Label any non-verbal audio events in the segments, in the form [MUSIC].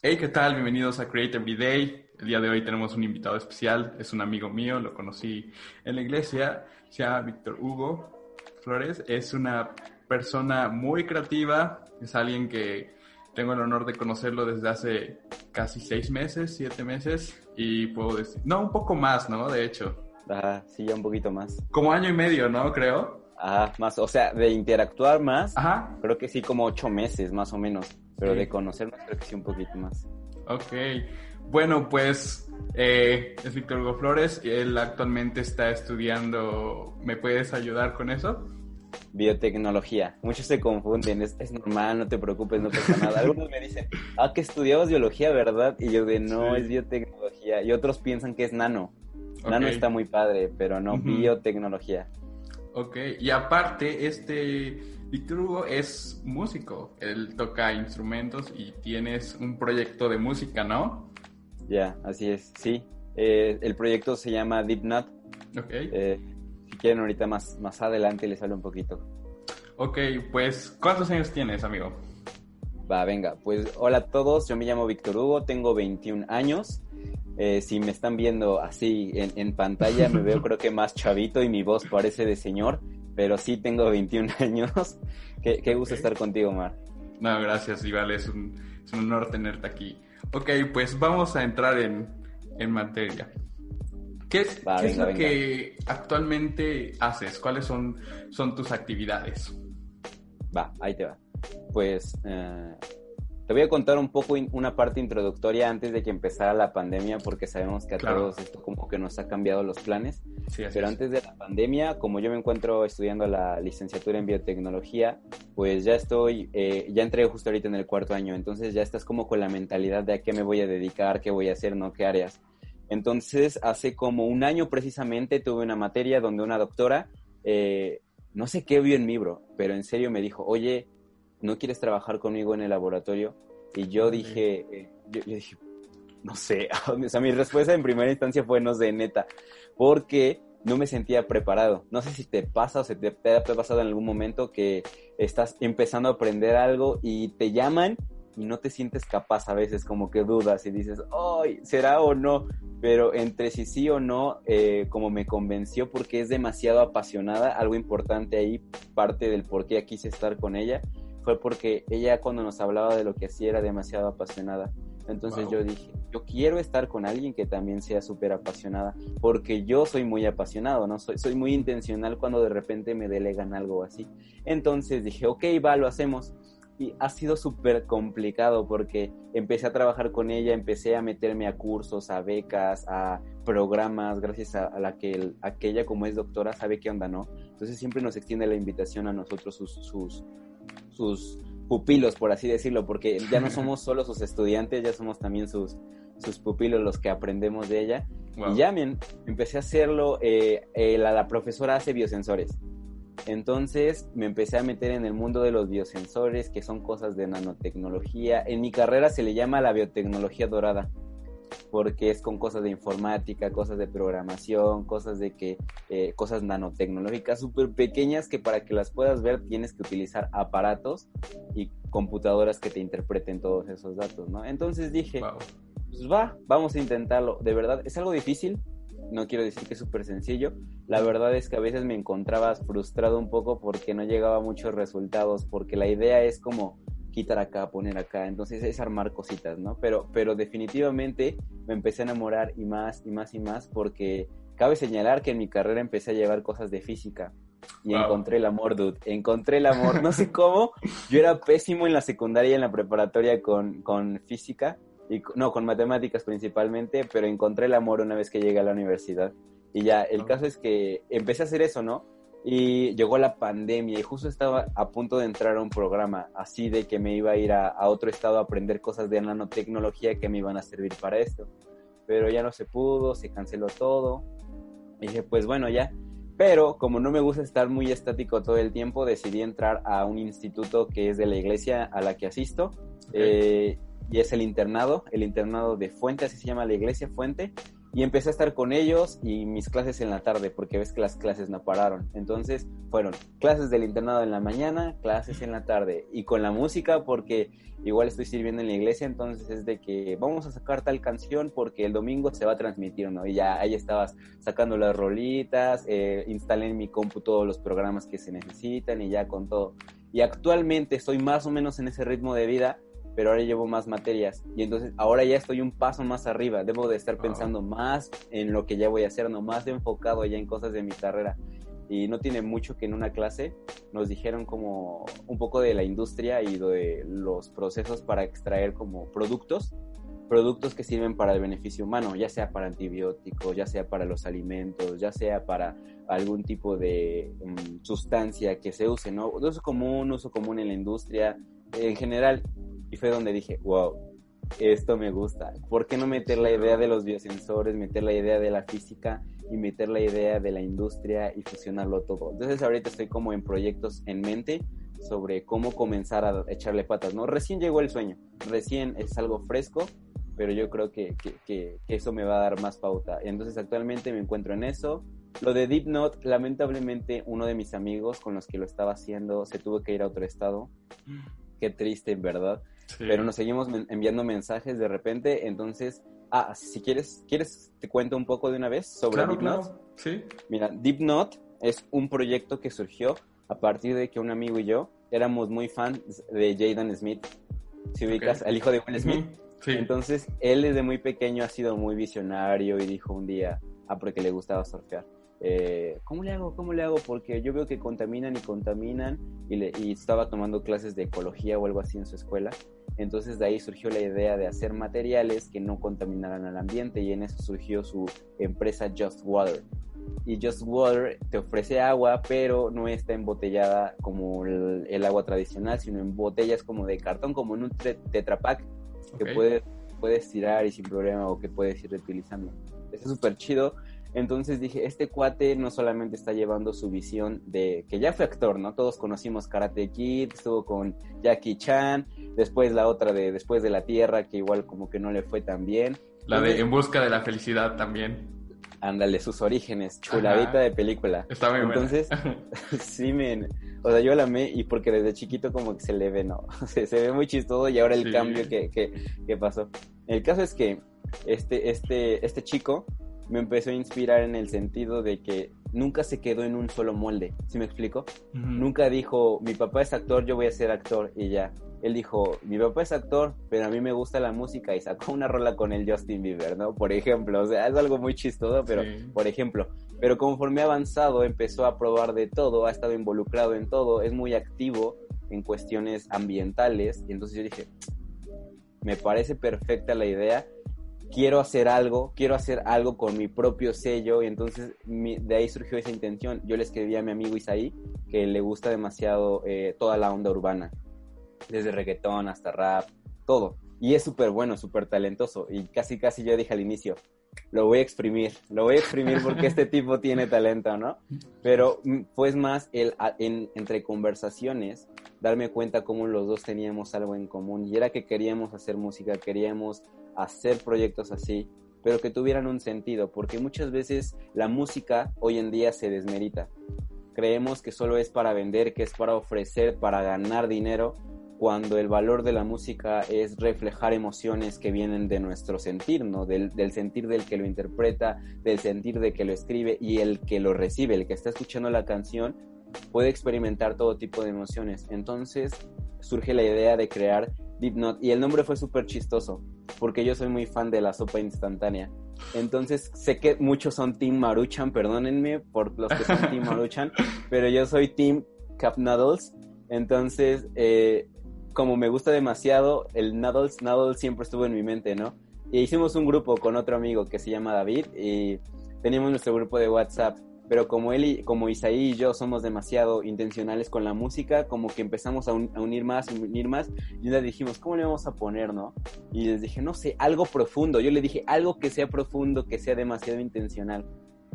Hey, ¿qué tal? Bienvenidos a Create Every Day. El día de hoy tenemos un invitado especial. Es un amigo mío, lo conocí en la iglesia. Se llama Víctor Hugo Flores. Es una persona muy creativa. Es alguien que tengo el honor de conocerlo desde hace casi seis meses, siete meses. Y puedo decir, no, un poco más, ¿no? De hecho. Ajá, sí, ya un poquito más. Como año y medio, ¿no? Creo. Ajá, más, o sea, de interactuar más, Ajá. creo que sí como ocho meses más o menos, pero de conocernos creo que sí un poquito más. Ok. Bueno, pues eh, es Víctor Hugo Flores. y Él actualmente está estudiando. ¿Me puedes ayudar con eso? Biotecnología, muchos se confunden, es, es normal, no te preocupes, no pasa nada. Algunos me dicen, ah, que estudiabas biología, ¿verdad? Y yo de, no, Sí. es biotecnología. Y otros piensan que es nano. Nano está muy padre, pero no, biotecnología. Ok. Y aparte, este Víctor Hugo es músico. Él toca instrumentos y tienes un proyecto de música, ¿no? Ya, así es, sí. Eh, el proyecto se llama Deep Nut. Ok. Eh, si quieren ahorita más, más adelante les hablo un poquito. Ok, pues, ¿cuántos años tienes, amigo? Va, venga, pues hola a todos, yo me llamo Víctor Hugo, tengo 21 años. Eh, si me están viendo así en, en pantalla, me veo [LAUGHS] creo que más chavito y mi voz parece de señor, pero sí tengo 21 [LAUGHS] años. Qué, qué gusto estar contigo, Mar. No, gracias, Iván. Es un, es un honor tenerte aquí. Ok, pues vamos a entrar en, en materia. ¿Qué es, Va, qué es lo venga. que actualmente haces? ¿Cuáles son, son tus actividades? Va, ahí te va. Pues eh, te voy a contar un poco una parte introductoria antes de que empezara la pandemia, porque sabemos que a Claro. todos esto como que nos ha cambiado los planes. Sí, Pero es. antes de la pandemia, como yo me encuentro estudiando la licenciatura en biotecnología, pues ya estoy, eh, ya entré justo ahorita en el cuarto año, entonces ya estás como con la mentalidad de a qué me voy a dedicar, qué voy a hacer, ¿no? ¿Qué áreas? Entonces, hace como un año precisamente tuve una materia donde una doctora, eh, no sé qué vio en mi bro, pero en serio me dijo, oye, ¿no quieres trabajar conmigo en el laboratorio? Y yo dije, eh, yo, yo dije, no sé, [LAUGHS] o sea, mi respuesta en primera instancia fue no sé, neta, porque no me sentía preparado. No sé si te pasa o se te, te ha pasado en algún momento que estás empezando a aprender algo y te llaman y no te sientes capaz a veces, como que dudas y dices, ¡ay! ¿Será o no? Pero entre si sí o no, eh, como me convenció porque es demasiado apasionada, algo importante ahí, parte del por qué quise estar con ella, fue porque ella cuando nos hablaba de lo que hacía era demasiado apasionada. Entonces Wow. yo dije, yo quiero estar con alguien que también sea súper apasionada, porque yo soy muy apasionado, ¿no? Soy, soy muy intencional cuando de repente me delegan algo así. Entonces dije, ok, va, lo hacemos. Y ha sido súper complicado porque empecé a trabajar con ella, empecé a meterme a cursos, a becas, a programas, gracias a, a la que, el- a que ella como es doctora sabe qué onda, ¿no? Entonces siempre nos extiende la invitación a nosotros, sus, sus, sus pupilos, por así decirlo, porque ya no somos solo sus estudiantes, ya somos también sus, sus pupilos los que aprendemos de ella. Wow. Y ya me empecé a hacerlo, eh, eh, la, la profesora hace biosensores. Entonces me empecé a meter en el mundo de los biosensores, que son cosas de nanotecnología. En mi carrera se le llama la biotecnología dorada, porque es con cosas de informática, cosas de programación, cosas de que, eh, cosas nanotecnológicas súper pequeñas que para que las puedas ver tienes que utilizar aparatos y computadoras que te interpreten todos esos datos, ¿no? Entonces dije, Wow. pues va, vamos a intentarlo. De verdad, es algo difícil. No quiero decir que es súper sencillo. La verdad es que a veces me encontraba frustrado un poco porque no llegaba a muchos resultados, porque la idea es como quitar acá, poner acá, entonces es armar cositas, ¿no? Pero, pero definitivamente me empecé a enamorar y más y más y más porque cabe señalar que en mi carrera empecé a llevar cosas de física y Wow. encontré el amor, dude. Encontré el amor. No sé cómo. Yo era pésimo en la secundaria y en la preparatoria con, con física. Y, no, con matemáticas principalmente, pero encontré el amor una vez que llegué a la universidad. Y ya, el Ah. caso es que empecé a hacer eso, ¿no? Y llegó la pandemia y justo estaba a punto de entrar a un programa así de que me iba a ir a, a otro estado a aprender cosas de nanotecnología que me iban a servir para esto. Pero ya no se pudo, se canceló todo. Y dije, pues bueno, ya. Pero como no me gusta estar muy estático todo el tiempo, decidí entrar a un instituto que es de la iglesia a la que asisto. Eh, y es el internado, el internado de Fuente, así se llama la iglesia Fuente. Y empecé a estar con ellos y mis clases en la tarde, porque ves que las clases no pararon. Entonces fueron clases del internado en la mañana, clases en la tarde. Y con la música, porque igual estoy sirviendo en la iglesia, entonces es de que vamos a sacar tal canción porque el domingo se va a transmitir, ¿no? Y ya ahí estabas sacando las rolitas, eh, instalé en mi compu todos los programas que se necesitan y ya con todo. Y actualmente estoy más o menos en ese ritmo de vida pero ahora llevo más materias y entonces ahora ya estoy un paso más arriba, debo de estar pensando más en lo que ya voy a hacer, no más enfocado ya en cosas de mi carrera. Y no tiene mucho que en una clase nos dijeron como un poco de la industria y de los procesos para extraer como productos, productos que sirven para el beneficio humano, ya sea para antibióticos, ya sea para los alimentos, ya sea para algún tipo de um, sustancia que se use, ¿no? Uso común, uso común en la industria, en general. Y fue donde dije, wow, esto me gusta. ¿Por qué no meter la idea de los biosensores, meter la idea de la física y meter la idea de la industria y fusionarlo todo? Entonces ahorita estoy como en proyectos en mente sobre cómo comenzar a echarle patas, ¿no? Recién llegó el sueño, recién es algo fresco, pero yo creo que, que, que, que eso me va a dar más pauta. Entonces actualmente me encuentro en eso. Lo de Deep Note, lamentablemente uno de mis amigos con los que lo estaba haciendo se tuvo que ir a otro estado. Qué triste, en verdad pero nos seguimos enviando mensajes de repente, entonces, ah, si quieres, ¿quieres te cuento un poco de una vez sobre Deep Note? Sí. Mira, Deep Note es un proyecto que surgió a partir de que un amigo y yo éramos muy fans de Jaden Smith. Si ubicas al hijo de Will Smith. sí. Entonces, él desde muy pequeño ha sido muy visionario y dijo un día, ah, porque le gustaba surfear eh, ¿cómo le hago? ¿Cómo le hago? Porque yo veo que contaminan y contaminan y, le, y estaba tomando clases de ecología o algo así en su escuela. Entonces de ahí surgió la idea de hacer materiales que no contaminaran al ambiente y en eso surgió su empresa Just Water. Y Just Water te ofrece agua, pero no está embotellada como el, agua tradicional, sino en botellas como de cartón, como en un tetrapack que puedes, puedes tirar y sin problema o que puedes ir reutilizando. Es súper chido entonces dije, este cuate no solamente está llevando su visión de que ya fue actor, ¿no? Todos conocimos Karate Kid, estuvo con Jackie Chan, después la otra de Después de la Tierra, que igual como que no le fue tan bien. La de En Busca de la Felicidad también. Ándale, sus orígenes, chuladita de película. Está muy Entonces, [LAUGHS] sí, me, o sea, yo la amé y porque desde chiquito como que se le ve, ¿no? [LAUGHS] Se, se ve muy chistoso y ahora el cambio que, que, que pasó. El caso es que este, este, este chico me empezó a inspirar en el sentido de que nunca se quedó en un solo molde, ¿sí me explico? Nunca dijo, mi papá es actor, yo voy a ser actor y ya. Él dijo, mi papá es actor, pero a mí me gusta la música y sacó una rola con el Justin Bieber, ¿no? Por ejemplo, o sea, es algo muy chistoso, pero por ejemplo, pero conforme ha avanzado empezó a probar de todo, ha estado involucrado en todo, es muy activo en cuestiones ambientales y entonces yo dije, me parece perfecta la idea quiero hacer algo, quiero hacer algo con mi propio sello y entonces de ahí surgió esa intención. Yo le escribí a mi amigo Isaí que le gusta demasiado eh, toda la onda urbana, desde reggaetón hasta rap, todo. Y es súper bueno, súper talentoso y casi casi yo dije al inicio, lo voy a exprimir, lo voy a exprimir porque este [LAUGHS] tipo tiene talento, ¿no? Pero pues más el, en, entre conversaciones darme cuenta cómo los dos teníamos algo en común y era que queríamos hacer música, queríamos hacer proyectos así, pero que tuvieran un sentido, porque muchas veces la música hoy en día se desmerita. Creemos que solo es para vender, que es para ofrecer, para ganar dinero, cuando el valor de la música es reflejar emociones que vienen de nuestro sentir, ¿no? Del, del, sentir del que lo interpreta, del sentir de que lo escribe y el que lo recibe, el que está escuchando la canción, puede experimentar todo tipo de emociones. Entonces surge la idea de crear Deep Note y el nombre fue súper chistoso porque yo soy muy fan de la sopa instantánea. Entonces sé que muchos son Team Maruchan, perdónenme por los que son Team [LAUGHS] Maruchan, pero yo soy Team Cup Noodles. Entonces, eh, como me gusta demasiado, el Noodles, Noodles siempre estuvo en mi mente, ¿no? Y hicimos un grupo con otro amigo que se llama David y teníamos nuestro grupo de WhatsApp pero como él y, como Isaí y yo somos demasiado intencionales con la música, como que empezamos a, unir más, a unir más, y le dijimos, ¿cómo le vamos a poner, no? Y les dije, no sé, algo profundo. Yo le dije, algo que sea profundo, que sea demasiado intencional.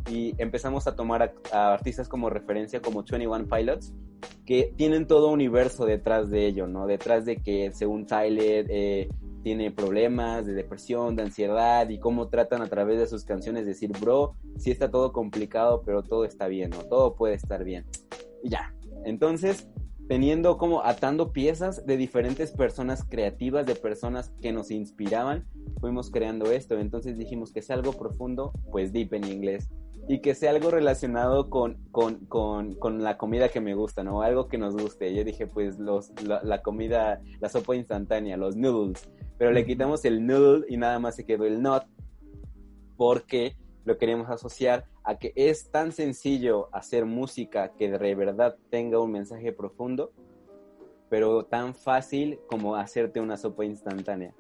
Y empezamos a tomar a, artistas como referencia, como 21 Pilots, que tienen todo un universo detrás de ello, ¿no? Detrás de que, según Tyler, eh, tiene problemas de depresión, de ansiedad y cómo tratan a través de sus canciones decir, bro, sí está todo complicado, pero todo está bien, ¿no? Todo puede estar bien. Y ya. Entonces, teniendo como atando piezas de diferentes personas creativas, de personas que nos inspiraban, fuimos creando esto. Entonces dijimos que sea algo profundo, pues deep en inglés. Y que sea algo relacionado con, con, con, con la comida que me gusta, ¿no? Algo que nos guste. Yo dije, pues los, la, la comida, la sopa instantánea, los noodles pero le quitamos el noodle y nada más se quedó el not porque lo queremos asociar a que es tan sencillo hacer música que de verdad tenga un mensaje profundo, pero tan fácil como hacerte una sopa instantánea.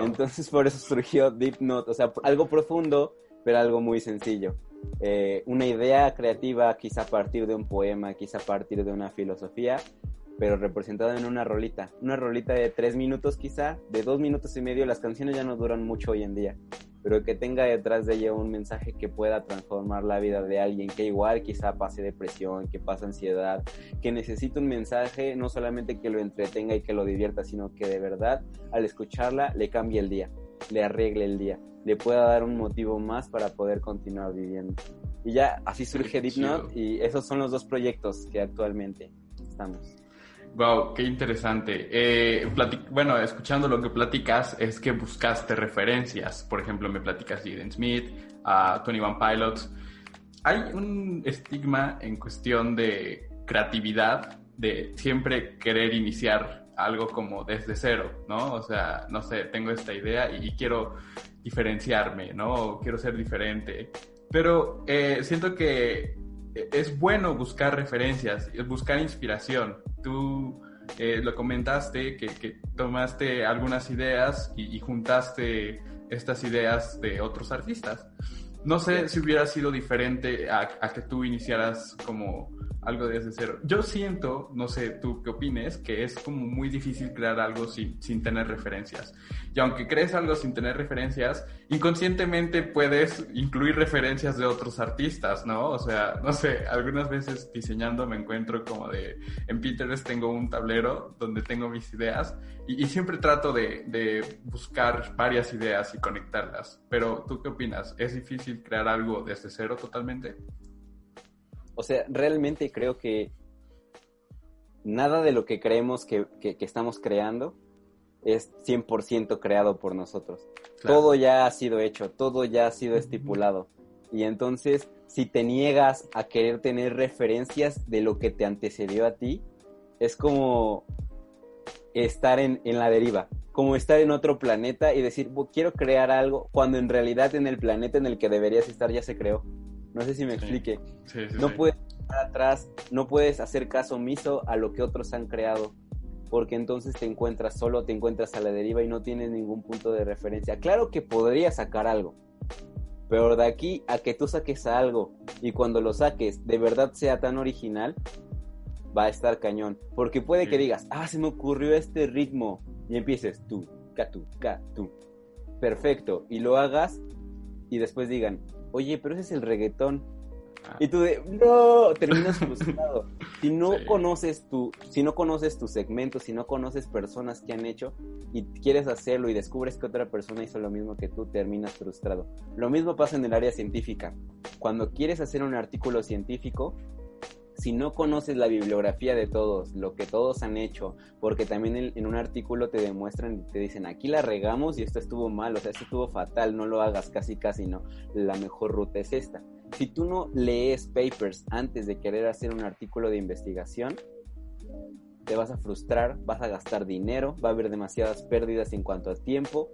Entonces por eso surgió Deep Note, o sea, algo profundo, pero algo muy sencillo. Eh, una idea creativa quizá a partir de un poema, quizá a partir de una filosofía, pero representado en una rolita. Una rolita de tres minutos quizá, de dos minutos y medio. Las canciones ya no duran mucho hoy en día, pero que tenga detrás de ella un mensaje que pueda transformar la vida de alguien que igual quizá pase depresión, que pase ansiedad, que necesita un mensaje no solamente que lo entretenga y que lo divierta, sino que de verdad al escucharla le cambie el día, le arregle el día, le pueda dar un motivo más para poder continuar viviendo. Y ya así surge Deep Note y esos son los dos proyectos que actualmente estamos. Wow, qué interesante. Eh, bueno, escuchando lo que platicas, es que buscaste referencias. Por ejemplo, me platicas de Eden Smith, a Tony One Pilots. Hay un estigma en cuestión de creatividad, de siempre querer iniciar algo como desde cero, ¿no? O sea, no sé, tengo esta idea y, quiero diferenciarme, ¿no? quiero ser diferente. Pero eh, siento que es bueno buscar referencias, buscar inspiración. Tú eh, lo comentaste, que, tomaste algunas ideas y, juntaste estas ideas de otros artistas. No sé si hubiera sido diferente a, a que tú iniciaras como algo desde cero. Yo siento, no sé tú qué opines, que es como muy difícil crear algo sin, sin tener referencias. Y aunque crees algo sin tener referencias, inconscientemente puedes incluir referencias de otros artistas, ¿no? O sea, [LAUGHS] no sé, algunas veces diseñando me encuentro como de, en Pinterest tengo un tablero donde tengo mis ideas y, y siempre trato de, de buscar varias ideas y conectarlas. Pero tú qué opinas? ¿Es difícil crear algo desde cero totalmente? O sea, realmente creo que nada de lo que creemos que, estamos creando es 100% creado por nosotros. Todo ya ha sido hecho, todo ya ha sido estipulado. Y entonces, si te niegas a querer tener referencias de lo que te antecedió a ti, es como estar en, en la deriva, como estar en otro planeta y decir, quiero crear algo, cuando en realidad en el planeta en el que deberías estar ya se creó. No sé si me explique. no puedes estar atrás, no puedes hacer caso omiso a lo que otros han creado, porque entonces te encuentras solo, te encuentras a la deriva y no tienes ningún punto de referencia. Claro que podrías sacar algo, pero de aquí a que tú saques algo y cuando lo saques de verdad sea tan original, va a estar cañón. Porque puede que digas, ah, se me ocurrió este ritmo y empieces tú, ca, tú, ca, tú. Perfecto. Y lo hagas y después digan, oye, pero ese es el reggaetón. Ah. Y tú de, no, terminas [LAUGHS] frustrado. si no conoces tu, si no conoces tu segmento, si no conoces personas que han hecho y quieres hacerlo y descubres que otra persona hizo lo mismo que tú, terminas frustrado. Lo mismo pasa en el área científica. Cuando quieres hacer un artículo científico, si no conoces la bibliografía de todos, lo que todos han hecho, porque también en, un artículo te demuestran, te dicen, aquí la regamos y esto estuvo mal, o sea, esto estuvo fatal, no lo hagas casi casi, no, la mejor ruta es esta. Si tú no lees papers antes de querer hacer un artículo de investigación, te vas a frustrar, vas a gastar dinero, va a haber demasiadas pérdidas en cuanto a tiempo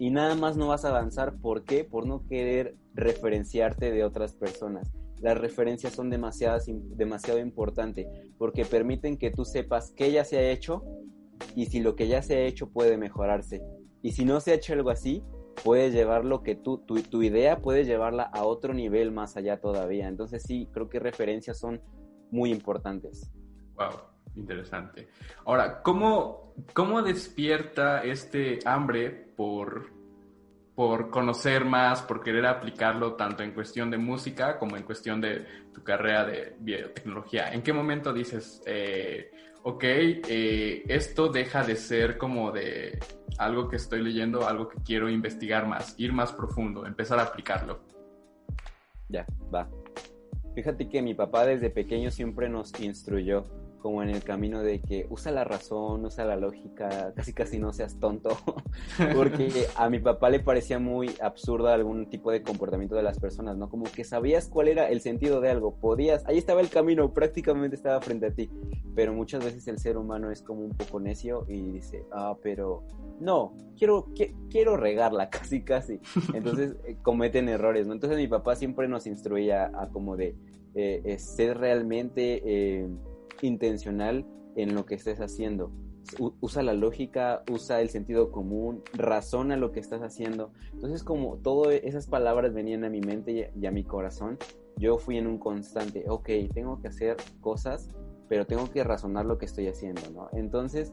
y nada más no vas a avanzar. ¿Por qué? Por no querer referenciarte de otras personas las referencias son demasiadas, demasiado importantes porque permiten que tú sepas qué ya se ha hecho y si lo que ya se ha hecho puede mejorarse. Y si no se ha hecho algo así, puedes llevarlo que tú, tu, tu idea puedes llevarla a otro nivel más allá todavía. Entonces sí, creo que referencias son muy importantes. Wow, interesante. Ahora, ¿cómo, cómo despierta este hambre por, por conocer más, por querer aplicarlo tanto en cuestión de música como en cuestión de tu carrera de biotecnología? ¿En qué momento dices, eh, ok, eh, esto deja de ser como de algo que estoy leyendo, algo que quiero investigar más, ir más profundo, empezar a aplicarlo? Ya, va. Fíjate que mi papá desde pequeño siempre nos instruyó como en el camino de que usa la razón, usa la lógica, casi casi no seas tonto, [LAUGHS] porque a mi papá le parecía muy absurdo algún tipo de comportamiento de las personas, ¿no? Como que sabías cuál era el sentido de algo, podías, ahí estaba el camino, prácticamente estaba frente a ti, pero muchas veces el ser humano es como un poco necio y dice, ah, pero no, quiero, quiero regarla [LAUGHS] casi casi, entonces eh, cometen errores, ¿no? Entonces mi papá siempre nos instruía a como de eh, eh, ser realmente intencional en lo que estés haciendo. usa la lógica, usa el sentido común, razona lo que estás haciendo. Entonces, como todas esas palabras venían a mi mente y a mi corazón, yo fui en un constante, ok, tengo que hacer cosas, pero tengo que razonar lo que estoy haciendo, ¿no? Entonces,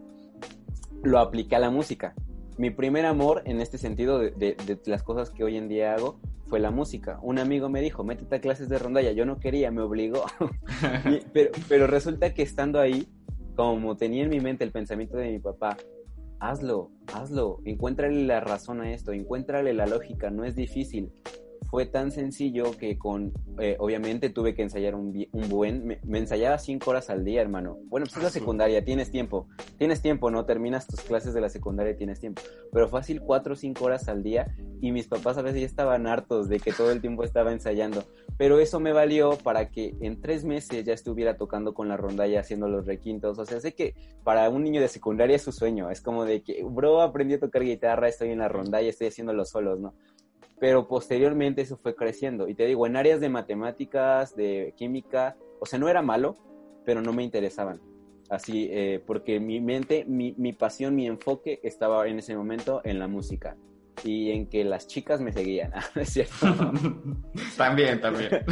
lo apliqué a la música. Mi primer amor en este sentido de, las cosas que hoy en día hago fue la música. Un amigo me dijo, métete a clases de rondalla. Yo no quería, me obligó. [LAUGHS] pero, pero resulta que estando ahí, como tenía en mi mente el pensamiento de mi papá, hazlo, hazlo, encuéntrale la razón a esto, encuéntrale la lógica, no es difícil fue tan sencillo que con, eh, obviamente tuve que ensayar un, un buen, me, ensayaba cinco horas al día, hermano. Bueno, pues es la secundaria, tienes tiempo, tienes tiempo, ¿no? Terminas tus clases de la secundaria y tienes tiempo. Pero fácil cuatro o cinco horas al día y mis papás a veces ya estaban hartos de que todo el tiempo estaba ensayando. Pero eso me valió para que en tres meses ya estuviera tocando con la rondalla, haciendo los requintos. O sea, sé que para un niño de secundaria es su sueño. Es como de que, bro, aprendí a tocar guitarra, estoy en la rondalla, estoy haciendo los solos, ¿no? Pero posteriormente eso fue creciendo. Y te digo, en áreas de matemáticas, de química, o sea, no era malo, pero no me interesaban. Así, eh, porque mi mente, mi, mi pasión, mi enfoque estaba en ese momento en la música y en que las chicas me seguían, [LAUGHS] ¿es cierto? [LAUGHS] también, también. [LAUGHS]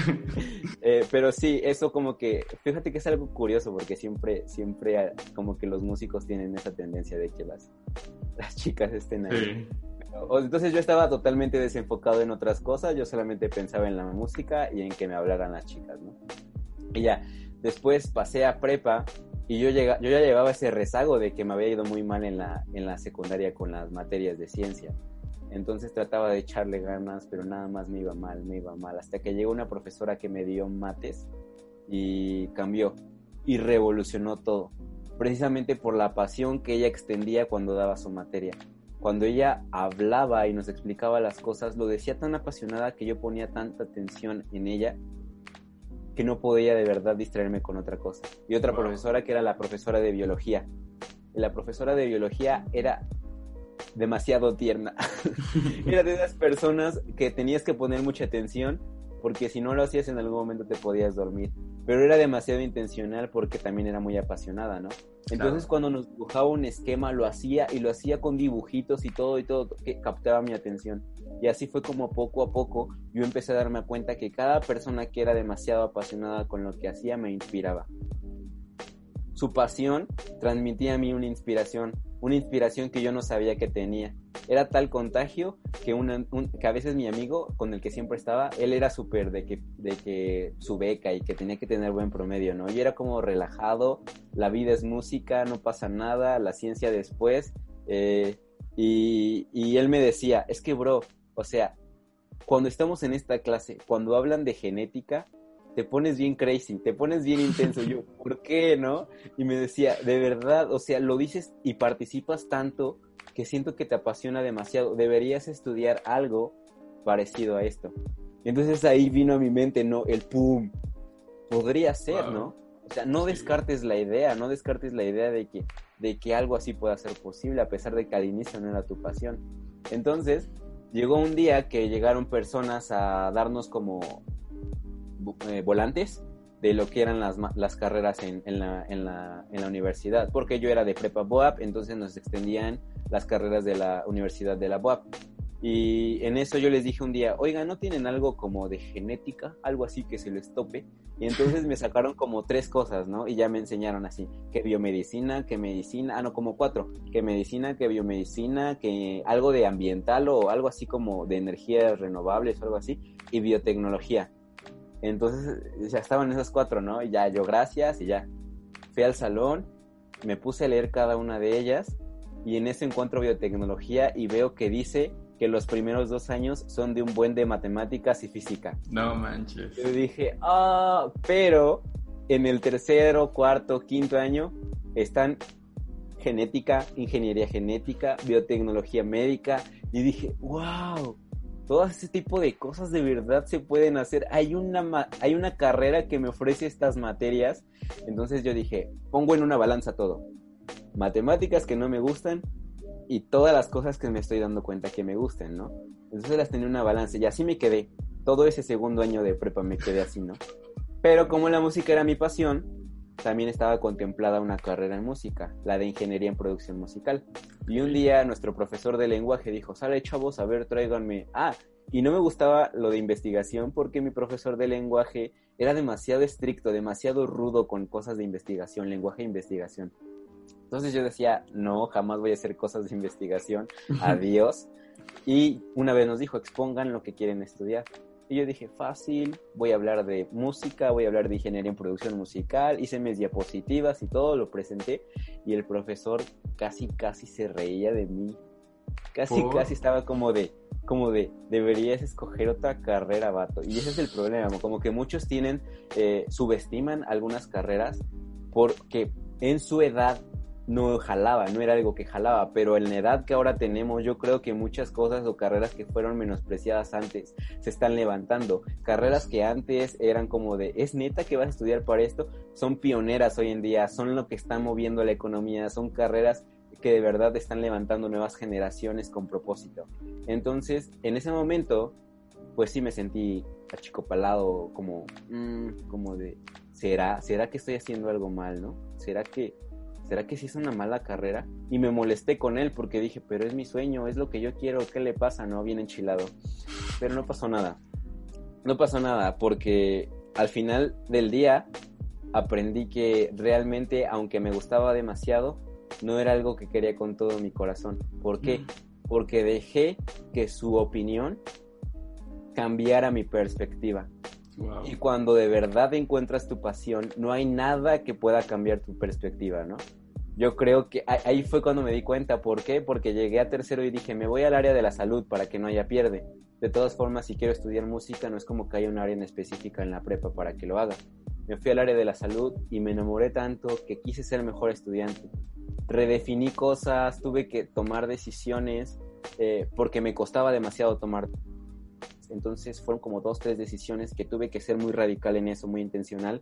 Eh, pero sí, eso como que, fíjate que es algo curioso porque siempre, siempre como que los músicos tienen esa tendencia de que las, las chicas estén ahí. Sí. Entonces yo estaba totalmente desenfocado en otras cosas, yo solamente pensaba en la música y en que me hablaran las chicas, ¿no? Y ya, después pasé a prepa y yo, llega, yo ya llevaba ese rezago de que me había ido muy mal en la, en la secundaria con las materias de ciencia. Entonces trataba de echarle ganas, pero nada más me iba mal, me iba mal. Hasta que llegó una profesora que me dio mates y cambió y revolucionó todo. Precisamente por la pasión que ella extendía cuando daba su materia cuando ella hablaba y nos explicaba las cosas, lo decía tan apasionada que yo ponía tanta atención en ella que no podía de verdad distraerme con otra cosa. Y otra profesora que era la profesora de biología. la profesora de biología era demasiado tierna. [LAUGHS] era de esas personas que tenías que poner mucha atención porque si no lo hacías en algún momento te podías dormir. Pero era demasiado intencional porque también era muy apasionada, ¿no? Entonces cuando nos dibujaba un esquema lo hacía y lo hacía con dibujitos y todo y todo que captaba mi atención. Y así fue como poco a poco yo empecé a darme cuenta que cada persona que era demasiado apasionada con lo que hacía me inspiraba. Su pasión transmitía a mí una inspiración, una inspiración que yo no sabía que tenía era tal contagio que, que a veces mi amigo con el que siempre estaba, él era súper de que, de que su beca y que tenía que tener buen promedio, ¿no? Y era como relajado, la vida es música, no pasa nada, la ciencia después. Eh, y, y él me decía, es que bro, o sea, cuando estamos en esta clase, cuando hablan de genética, te pones bien crazy, te pones bien intenso. Yo, [LAUGHS] ¿por qué no? Y me decía, de verdad, o sea, lo dices y participas tanto que siento que te apasiona demasiado. Deberías estudiar algo parecido a esto. entonces ahí vino a mi mente, ¿no? El pum. Podría ser, ¿no? O sea, no descartes la idea, no descartes la idea de que, de que algo así pueda ser posible, a pesar de que al inicio no era tu pasión. Entonces, llegó un día que llegaron personas a darnos como eh, volantes de lo que eran las, las carreras en, en, la, en, la, en la universidad, porque yo era de prepa BOAP, entonces nos extendían las carreras de la Universidad de la BOAP. Y en eso yo les dije un día, oiga, ¿no tienen algo como de genética? Algo así que se les tope. Y entonces me sacaron como tres cosas, ¿no? Y ya me enseñaron así, que biomedicina, que medicina, ah, no, como cuatro, que medicina, que biomedicina, que algo de ambiental o algo así como de energías renovables o algo así, y biotecnología. Entonces ya estaban esas cuatro, ¿no? Y ya yo gracias y ya fui al salón, me puse a leer cada una de ellas y en ese encuentro biotecnología y veo que dice que los primeros dos años son de un buen de matemáticas y física. No manches. Yo dije, ah, pero en el tercero, cuarto, quinto año están genética, ingeniería genética, biotecnología médica. Y dije, wow, todo ese tipo de cosas de verdad se pueden hacer. Hay una, hay una carrera que me ofrece estas materias. Entonces yo dije, pongo en una balanza todo. Matemáticas que no me gustan, y todas las cosas que me estoy dando cuenta que me gusten, ¿no? Entonces las tenía una balance y así me quedé. Todo ese segundo año de prepa me quedé así, ¿no? Pero como la música era mi pasión, también estaba contemplada una carrera en música, la de ingeniería en producción musical. Y un día nuestro profesor de lenguaje dijo, sale chavos, a ver, tráiganme. Ah, y no me gustaba lo de investigación porque mi profesor de lenguaje era demasiado estricto, demasiado rudo con cosas de investigación, lenguaje e investigación. Entonces yo decía, no, jamás voy a hacer cosas de investigación, [LAUGHS] adiós. Y una vez nos dijo, expongan lo que quieren estudiar. Y yo dije, fácil, voy a hablar de música, voy a hablar de ingeniería en producción musical, hice mis diapositivas y todo, lo presenté. Y el profesor casi, casi se reía de mí. Casi, casi estaba como de, como de, deberías escoger otra carrera, vato. Y ese es el problema, como que muchos tienen, eh, subestiman algunas carreras porque en su edad no jalaba, no era algo que jalaba, pero en la edad que ahora tenemos, yo creo que muchas cosas o carreras que fueron menospreciadas antes se están levantando. Carreras que antes eran como de, es neta que vas a estudiar para esto, son pioneras hoy en día, son lo que están moviendo la economía, son carreras que de verdad están levantando nuevas generaciones con propósito. Entonces, en ese momento, pues sí me sentí achicopalado, como, mm, como de, ¿será, ¿será que estoy haciendo algo mal, no? ¿Será que ¿será que sí es una mala carrera? Y me molesté con él porque dije, pero es mi sueño, es lo que yo quiero, ¿qué le pasa? No, bien enchilado. Pero no pasó nada. No pasó nada porque al final del día aprendí que realmente, aunque me gustaba demasiado, no era algo que quería con todo mi corazón. ¿Por qué? Porque dejé que su opinión cambiara mi perspectiva. Y cuando de verdad encuentras tu pasión, no hay nada que pueda cambiar tu perspectiva, ¿no? Yo creo que ahí fue cuando me di cuenta. ¿Por qué? Porque llegué a tercero y dije, me voy al área de la salud para que no haya pierde. De todas formas, si quiero estudiar música, no es como que haya un área en específica en la prepa para que lo haga. Me fui al área de la salud y me enamoré tanto que quise ser mejor estudiante. Redefiní cosas, tuve que tomar decisiones eh, porque me costaba demasiado tomar entonces fueron como dos, tres decisiones que tuve que ser muy radical en eso, muy intencional.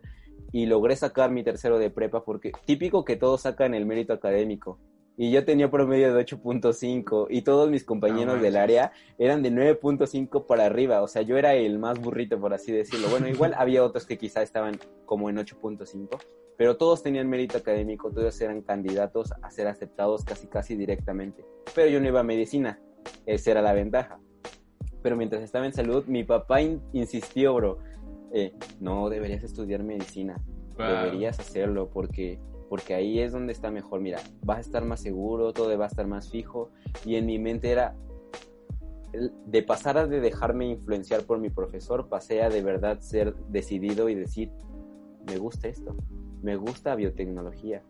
Y logré sacar mi tercero de prepa porque típico que todos sacan el mérito académico. Y yo tenía promedio de 8.5 y todos mis compañeros del área eran de 9.5 para arriba. O sea, yo era el más burrito, por así decirlo. Bueno, igual [LAUGHS] había otros que quizá estaban como en 8.5, pero todos tenían mérito académico, todos eran candidatos a ser aceptados casi casi directamente. Pero yo no iba a medicina, esa era la ventaja. Pero mientras estaba en salud, mi papá insistió, bro. Eh, no, deberías estudiar medicina. Deberías hacerlo porque, porque ahí es donde está mejor. Mira, vas a estar más seguro, todo va a estar más fijo. Y en mi mente era, de pasar a de dejarme influenciar por mi profesor, pasé a de verdad ser decidido y decir, me gusta esto, me gusta biotecnología.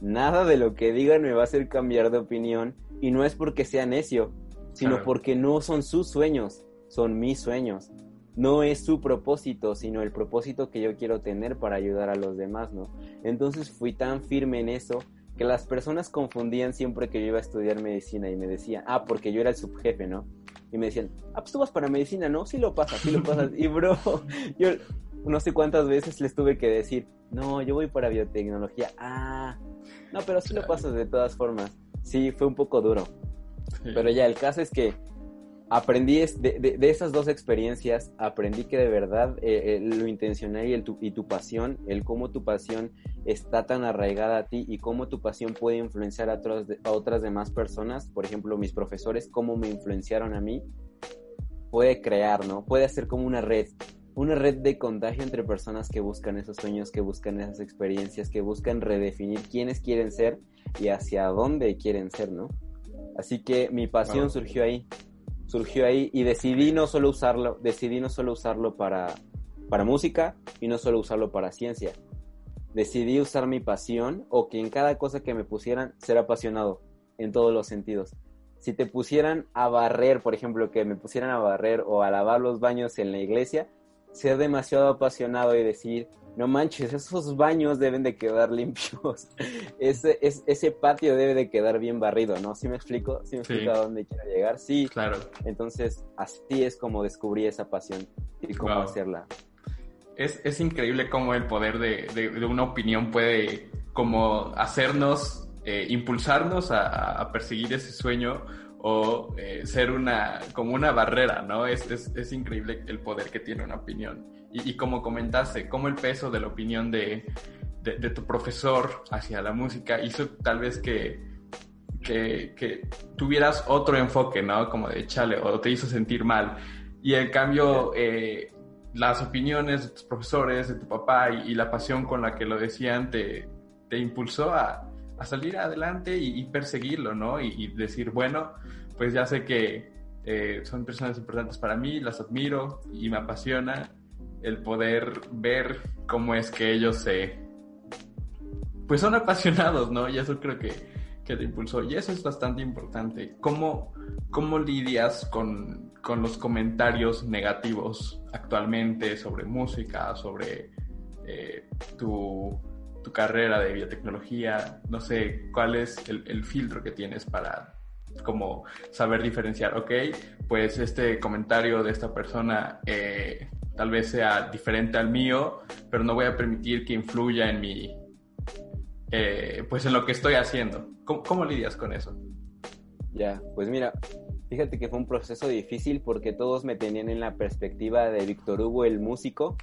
Nada de lo que digan me va a hacer cambiar de opinión y no es porque sea necio, sino porque no son sus sueños, son mis sueños. No es su propósito, sino el propósito que yo quiero tener para ayudar a los demás, ¿no? Entonces fui tan firme en eso que las personas confundían siempre que yo iba a estudiar medicina y me decían, ah, porque yo era el subjefe, ¿no? Y me decían, ah, pues tú vas para medicina, ¿no? Sí lo pasas, sí lo pasas. y bro, [LAUGHS] yo no sé cuántas veces les tuve que decir, no, yo voy para biotecnología. Ah, no, pero sí lo pasas de todas formas. Sí, fue un poco duro. Pero ya, el caso es que aprendí de, de, esas dos experiencias, aprendí que de verdad eh, eh, lo intencional y, el, tu, y tu pasión, el cómo tu pasión está tan arraigada a ti y cómo tu pasión puede influenciar a, otros, a otras demás personas, por ejemplo, mis profesores, cómo me influenciaron a mí, puede crear, ¿no? Puede hacer como una red, una red de contagio entre personas que buscan esos sueños, que buscan esas experiencias, que buscan redefinir quiénes quieren ser y hacia dónde quieren ser, ¿no? Así que mi pasión surgió ahí surgió ahí y decidí no solo usarlo, decidí no solo usarlo para, para música y no solo usarlo para ciencia. Decidí usar mi pasión o que en cada cosa que me pusieran ser apasionado en todos los sentidos. Si te pusieran a barrer, por ejemplo, que me pusieran a barrer o a lavar los baños en la iglesia, ser demasiado apasionado y decir, no manches, esos baños deben de quedar [LAUGHS] limpios, ese, ese patio debe de quedar bien barrido, ¿no? ¿Sí me explico? ¿Sí me explico a dónde quiero llegar? Sí. Claro. Entonces, así es como descubrí esa pasión y cómo hacerla. Es, es, increíble cómo el poder de, de, una opinión puede como hacernos, eh, impulsarnos a, a, perseguir ese sueño o eh, ser una, como una barrera, ¿no? Es, es, es increíble el poder que tiene una opinión y, como comentaste, cómo el peso de la opinión de, de, tu profesor hacia la música hizo tal vez que, que, que, tuvieras otro enfoque, ¿no? Como de chale, o te hizo sentir mal. Y en cambio, eh, las opiniones de tus profesores, de tu papá y, la pasión con la que lo decían te, te impulsó a, a, salir adelante y, perseguirlo, ¿no? Y, decir, bueno, pues ya sé que eh, son personas importantes para mí, las admiro y me apasiona el poder ver cómo es que ellos se... Pues son apasionados, ¿no? Y eso creo que, que te impulsó. Y eso es bastante importante. ¿Cómo, cómo lidias con, con los comentarios negativos actualmente sobre música, sobre eh, tu, tu, carrera de biotecnología? No sé, ¿cuál es el, filtro que tienes para como saber diferenciar, ok, pues este comentario de esta persona eh, tal vez sea diferente al mío, pero no voy a permitir que influya en mi, eh, pues en lo que estoy haciendo. ¿Cómo, lidias con eso? Ya, pues mira, fíjate que fue un proceso difícil porque todos me tenían en la perspectiva de Víctor Hugo el músico,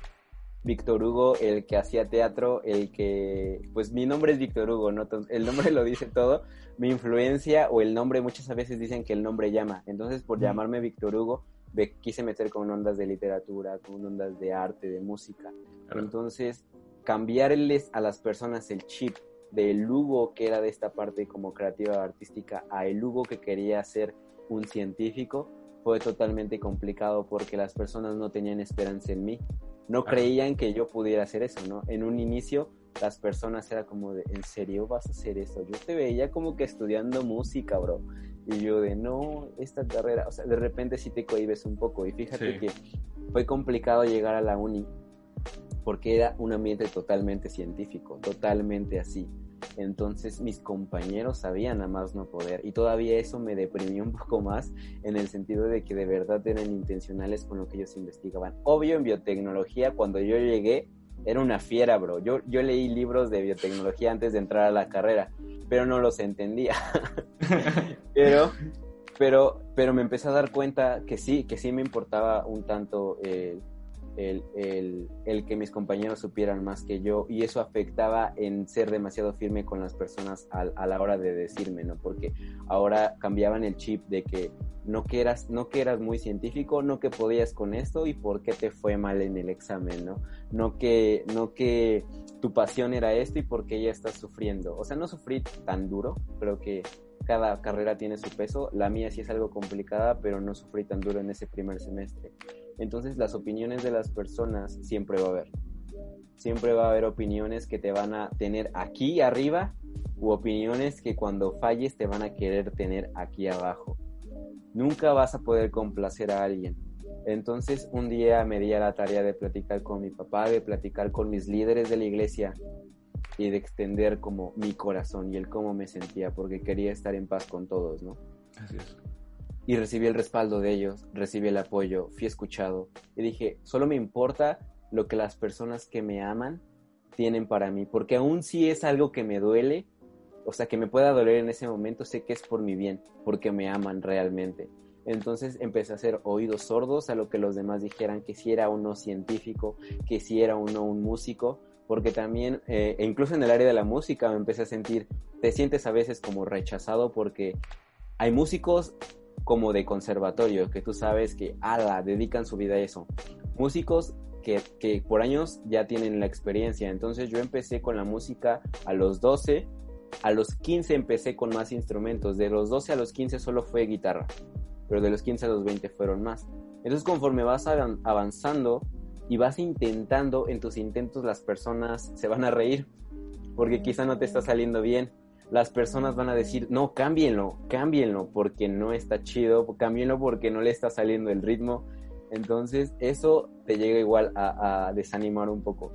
Víctor Hugo el que hacía teatro, el que, pues mi nombre es Víctor Hugo, ¿no? El nombre lo dice todo, mi influencia o el nombre, muchas veces dicen que el nombre llama, entonces por llamarme Víctor Hugo, quise meter con ondas de literatura, con ondas de arte, de música. Entonces, cambiarles a las personas el chip del Hugo que era de esta parte como creativa artística a el Hugo que quería ser un científico fue totalmente complicado porque las personas no tenían esperanza en mí. No creían que yo pudiera hacer eso, ¿no? En un inicio las personas era como de, ¿en serio vas a hacer eso? Yo te veía como que estudiando música, bro. Y yo de, no, esta carrera, o sea, de repente sí te cohibes un poco. Y fíjate que fue complicado llegar a la uni porque era un ambiente totalmente científico, totalmente así. Entonces mis compañeros sabían a más no poder y todavía eso me deprimió un poco más en el sentido de que de verdad eran intencionales con lo que ellos investigaban. Obvio en biotecnología cuando yo llegué era una fiera, bro. Yo, yo leí libros de biotecnología antes de entrar a la carrera pero no los entendía. [LAUGHS] pero, pero, pero me empecé a dar cuenta que sí, que sí me importaba un tanto el, el, que mis compañeros supieran más que yo y eso afectaba en ser demasiado firme con las personas a, a, la hora de decirme, ¿no? Porque ahora cambiaban el chip de que no que eras, no que eras muy científico, no que podías con esto y por qué te fue mal en el examen, ¿no? No que, no que tu pasión era esto y por qué ya estás sufriendo. O sea, no sufrí tan duro, creo que cada carrera tiene su peso. La mía sí es algo complicada, pero no sufrí tan duro en ese primer semestre. Entonces las opiniones de las personas siempre va a haber. Siempre va a haber opiniones que te van a tener aquí arriba u opiniones que cuando falles te van a querer tener aquí abajo. Nunca vas a poder complacer a alguien. Entonces un día me di a la tarea de platicar con mi papá, de platicar con mis líderes de la iglesia y de extender como mi corazón y el cómo me sentía, porque quería estar en paz con todos, ¿no? Así es. Y recibí el respaldo de ellos, recibí el apoyo, fui escuchado y dije, solo me importa lo que las personas que me aman tienen para mí, porque aún si es algo que me duele, o sea, que me pueda doler en ese momento, sé que es por mi bien, porque me aman realmente. Entonces empecé a hacer oídos sordos a lo que los demás dijeran que si era uno científico, que si era uno un músico, porque también, eh, e incluso en el área de la música me empecé a sentir, te sientes a veces como rechazado porque hay músicos como de conservatorio, que tú sabes que, ala, dedican su vida a eso. Músicos que, que, por años ya tienen la experiencia. Entonces yo empecé con la música a los 12, a los 15 empecé con más instrumentos, de los 12 a los 15 solo fue guitarra pero de los 15 a los 20 fueron más. Entonces conforme vas avanzando y vas intentando, en tus intentos las personas se van a reír, porque quizá no te está saliendo bien. Las personas van a decir, no, cámbienlo, cámbienlo, porque no está chido, cámbienlo porque no le está saliendo el ritmo. Entonces eso te llega igual a, desanimar un poco.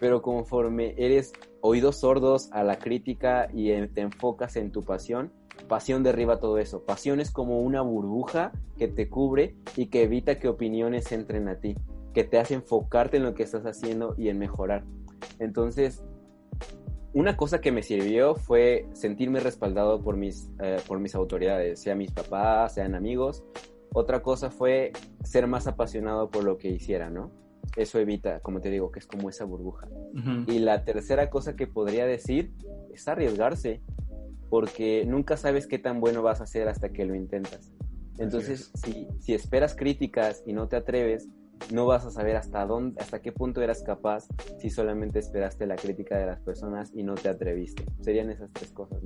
Pero conforme eres oídos sordos a la crítica y te enfocas en tu pasión, Pasión derriba todo eso. Pasión es como una burbuja que te cubre y que evita que opiniones entren a ti, que te hace enfocarte en lo que estás haciendo y en mejorar. Entonces, una cosa que me sirvió fue sentirme respaldado por mis, eh, por mis autoridades, sea mis papás, sean amigos. Otra cosa fue ser más apasionado por lo que hiciera, ¿no? Eso evita, como te digo, que es como esa burbuja. Y la tercera cosa que podría decir es arriesgarse porque nunca sabes qué tan bueno vas a hacer hasta que lo intentas. Entonces, si, si esperas críticas y no te atreves, no vas a saber hasta dónde, hasta qué punto eras capaz si solamente esperaste la crítica de las personas y no te atreviste. Serían esas tres cosas.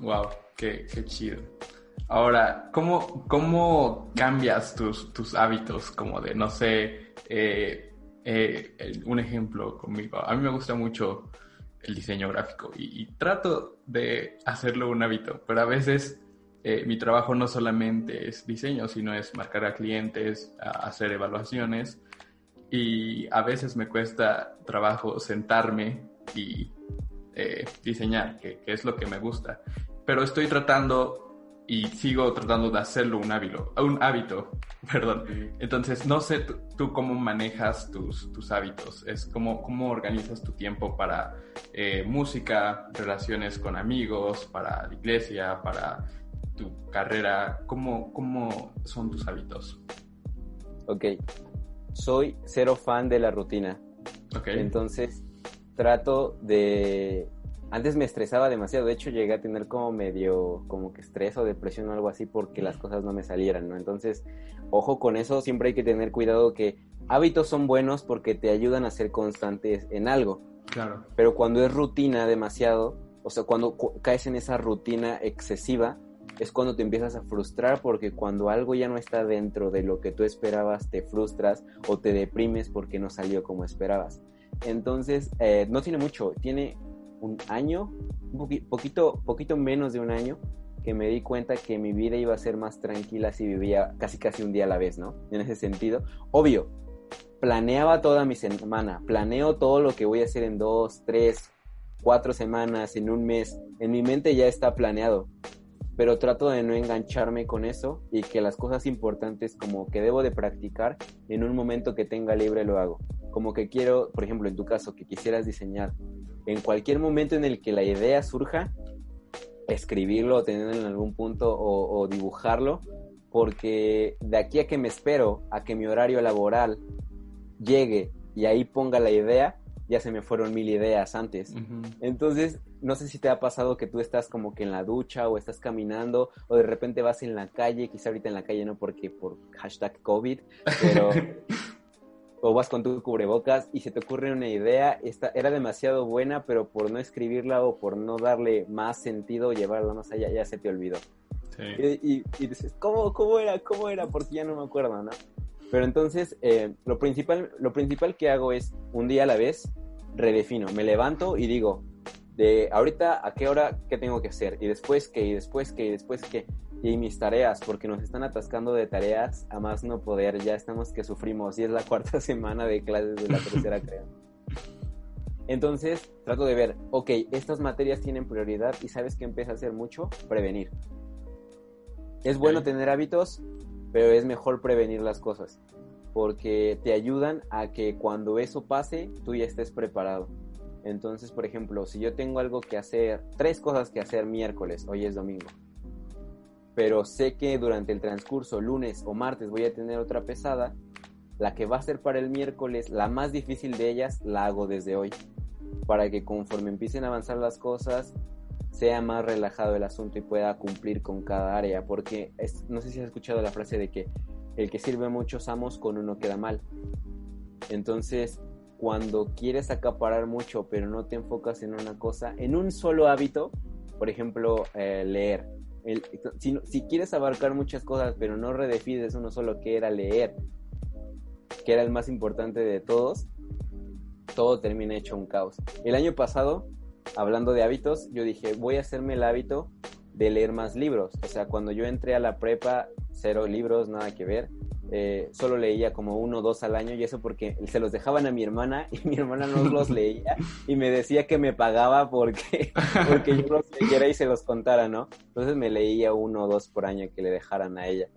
Wow, qué, qué chido. Ahora, ¿cómo, cómo cambias tus, tus hábitos? Como de, no sé, eh, eh, un ejemplo conmigo. A mí me gusta mucho el diseño gráfico y, trato de hacerlo un hábito, pero a veces eh, mi trabajo no solamente es diseño, sino es marcar a clientes, hacer evaluaciones y a veces me cuesta trabajo sentarme y eh, diseñar, que, que, es lo que me gusta. Pero estoy tratando y sigo tratando de hacerlo un hábito, un hábito, [LAUGHS] perdón. Entonces, no sé tú, cómo manejas tus, tus hábitos, es cómo, cómo organizas tu tiempo para eh, música, relaciones con amigos, para la iglesia, para tu carrera, ¿cómo, cómo son tus hábitos? Ok, soy cero fan de la rutina. Ok. Entonces, trato de antes me estresaba demasiado, de hecho llegué a tener como medio, como que estrés o depresión o algo así porque las cosas no me salieran, ¿no? Entonces, ojo con eso, siempre hay que tener cuidado que hábitos son buenos porque te ayudan a ser constantes en algo. Claro. Pero cuando es rutina demasiado, o sea, cuando caes en esa rutina excesiva, es cuando te empiezas a frustrar porque cuando algo ya no está dentro de lo que tú esperabas, te frustras o te deprimes porque no salió como esperabas. Entonces, eh, no tiene mucho, tiene un año, un poquito, poquito menos de un año, que me di cuenta que mi vida iba a ser más tranquila si vivía casi casi un día a la vez, ¿no? En ese sentido. Obvio, planeaba toda mi semana, planeo todo lo que voy a hacer en dos, tres, cuatro semanas, en un mes. En mi mente ya está planeado, pero trato de no engancharme con eso y que las cosas importantes como que debo de practicar en un momento que tenga libre lo hago. Como que quiero, por ejemplo, en tu caso, que quisieras diseñar en cualquier momento en el que la idea surja, escribirlo, tenerlo en algún punto o, dibujarlo, porque de aquí a que me espero a que mi horario laboral llegue y ahí ponga la idea, ya se me fueron mil ideas antes. Entonces, no sé si te ha pasado que tú estás como que en la ducha o estás caminando o de repente vas en la calle, quizá ahorita en la calle no porque por hashtag COVID, pero [LAUGHS] o vas con tu cubrebocas y se te ocurre una idea, esta era demasiado buena, pero por no escribirla o por no darle más sentido, llevarla más allá, ya se te olvidó. Y, dices, ¿cómo, ¿cómo era? ¿Cómo era? Porque ya no me acuerdo, ¿no? Pero entonces, eh, lo, principal, lo principal que hago es, un día a la vez, redefino. Me levanto y digo, de ahorita a qué hora, qué tengo que hacer, y después qué, y después qué, y después qué y mis tareas, porque nos están atascando de tareas a más no poder, ya estamos que sufrimos y es la [LAUGHS] cuarta semana de clases de la tercera creo. Entonces trato de ver, ok, estas materias tienen prioridad y sabes que empieza a hacer mucho, prevenir. Es bueno tener hábitos, pero es mejor prevenir las cosas, porque te ayudan a que cuando eso pase, tú ya estés preparado. Entonces, por ejemplo, si yo tengo algo que hacer, tres cosas que hacer miércoles, hoy es domingo, pero sé que durante el transcurso, lunes o martes, voy a tener otra pesada. La que va a ser para el miércoles, la más difícil de ellas, la hago desde hoy. Para que conforme empiecen a avanzar las cosas, sea más relajado el asunto y pueda cumplir con cada área. Porque no sé si has escuchado la frase de que el que sirve a muchos amos con uno queda mal. Entonces, cuando quieres acaparar mucho, pero no te enfocas en una cosa, en un solo hábito, por ejemplo, eh, leer. si, si, quieres abarcar muchas cosas, pero no redefines uno solo que era leer, que era el más importante de todos, todo termina hecho un caos. El año pasado, hablando de hábitos, yo dije, voy a hacerme el hábito de leer más libros. O sea, cuando yo entré a la prepa, cero libros, nada que ver. Eh, solo leía como uno o dos al año y eso porque se los dejaban a mi hermana [LAUGHS] y mi hermana no los leía y me decía que me pagaba porque, [LAUGHS] porque yo los leyera y se los contara, ¿no? Entonces me leía uno o dos por año que le dejaran a ella.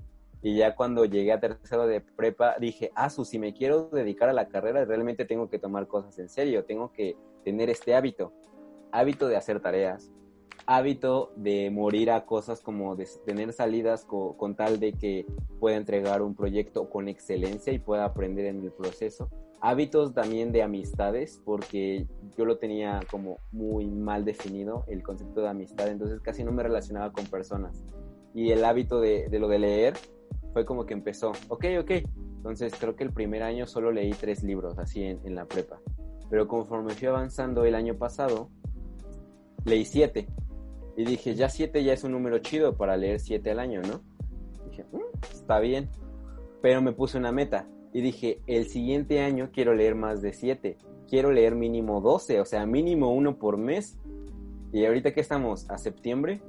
Y ya cuando llegué a tercero de prepa dije, ah, si me quiero dedicar a la carrera realmente tengo que tomar cosas en serio, tengo que tener este hábito, hábito de hacer tareas, hábito de morir a cosas como tener salidas con, tal de que pueda entregar un proyecto con excelencia y pueda aprender en el proceso. Hábitos también de amistades, porque yo lo tenía como muy mal definido, el concepto de amistad, entonces casi no me relacionaba con personas. Y el hábito de, lo de leer fue como que empezó, ok, ok. Entonces creo que el primer año solo leí tres libros, así en, en la prepa. Pero conforme fui avanzando el año pasado, leí siete y dije, ya siete ya es un número chido para leer siete al año, ¿no? Dije, mm, está bien. Pero me puse una meta. Y dije, el siguiente año quiero leer más de siete. Quiero leer mínimo 12, o sea, mínimo uno por mes. Y ahorita que estamos a septiembre,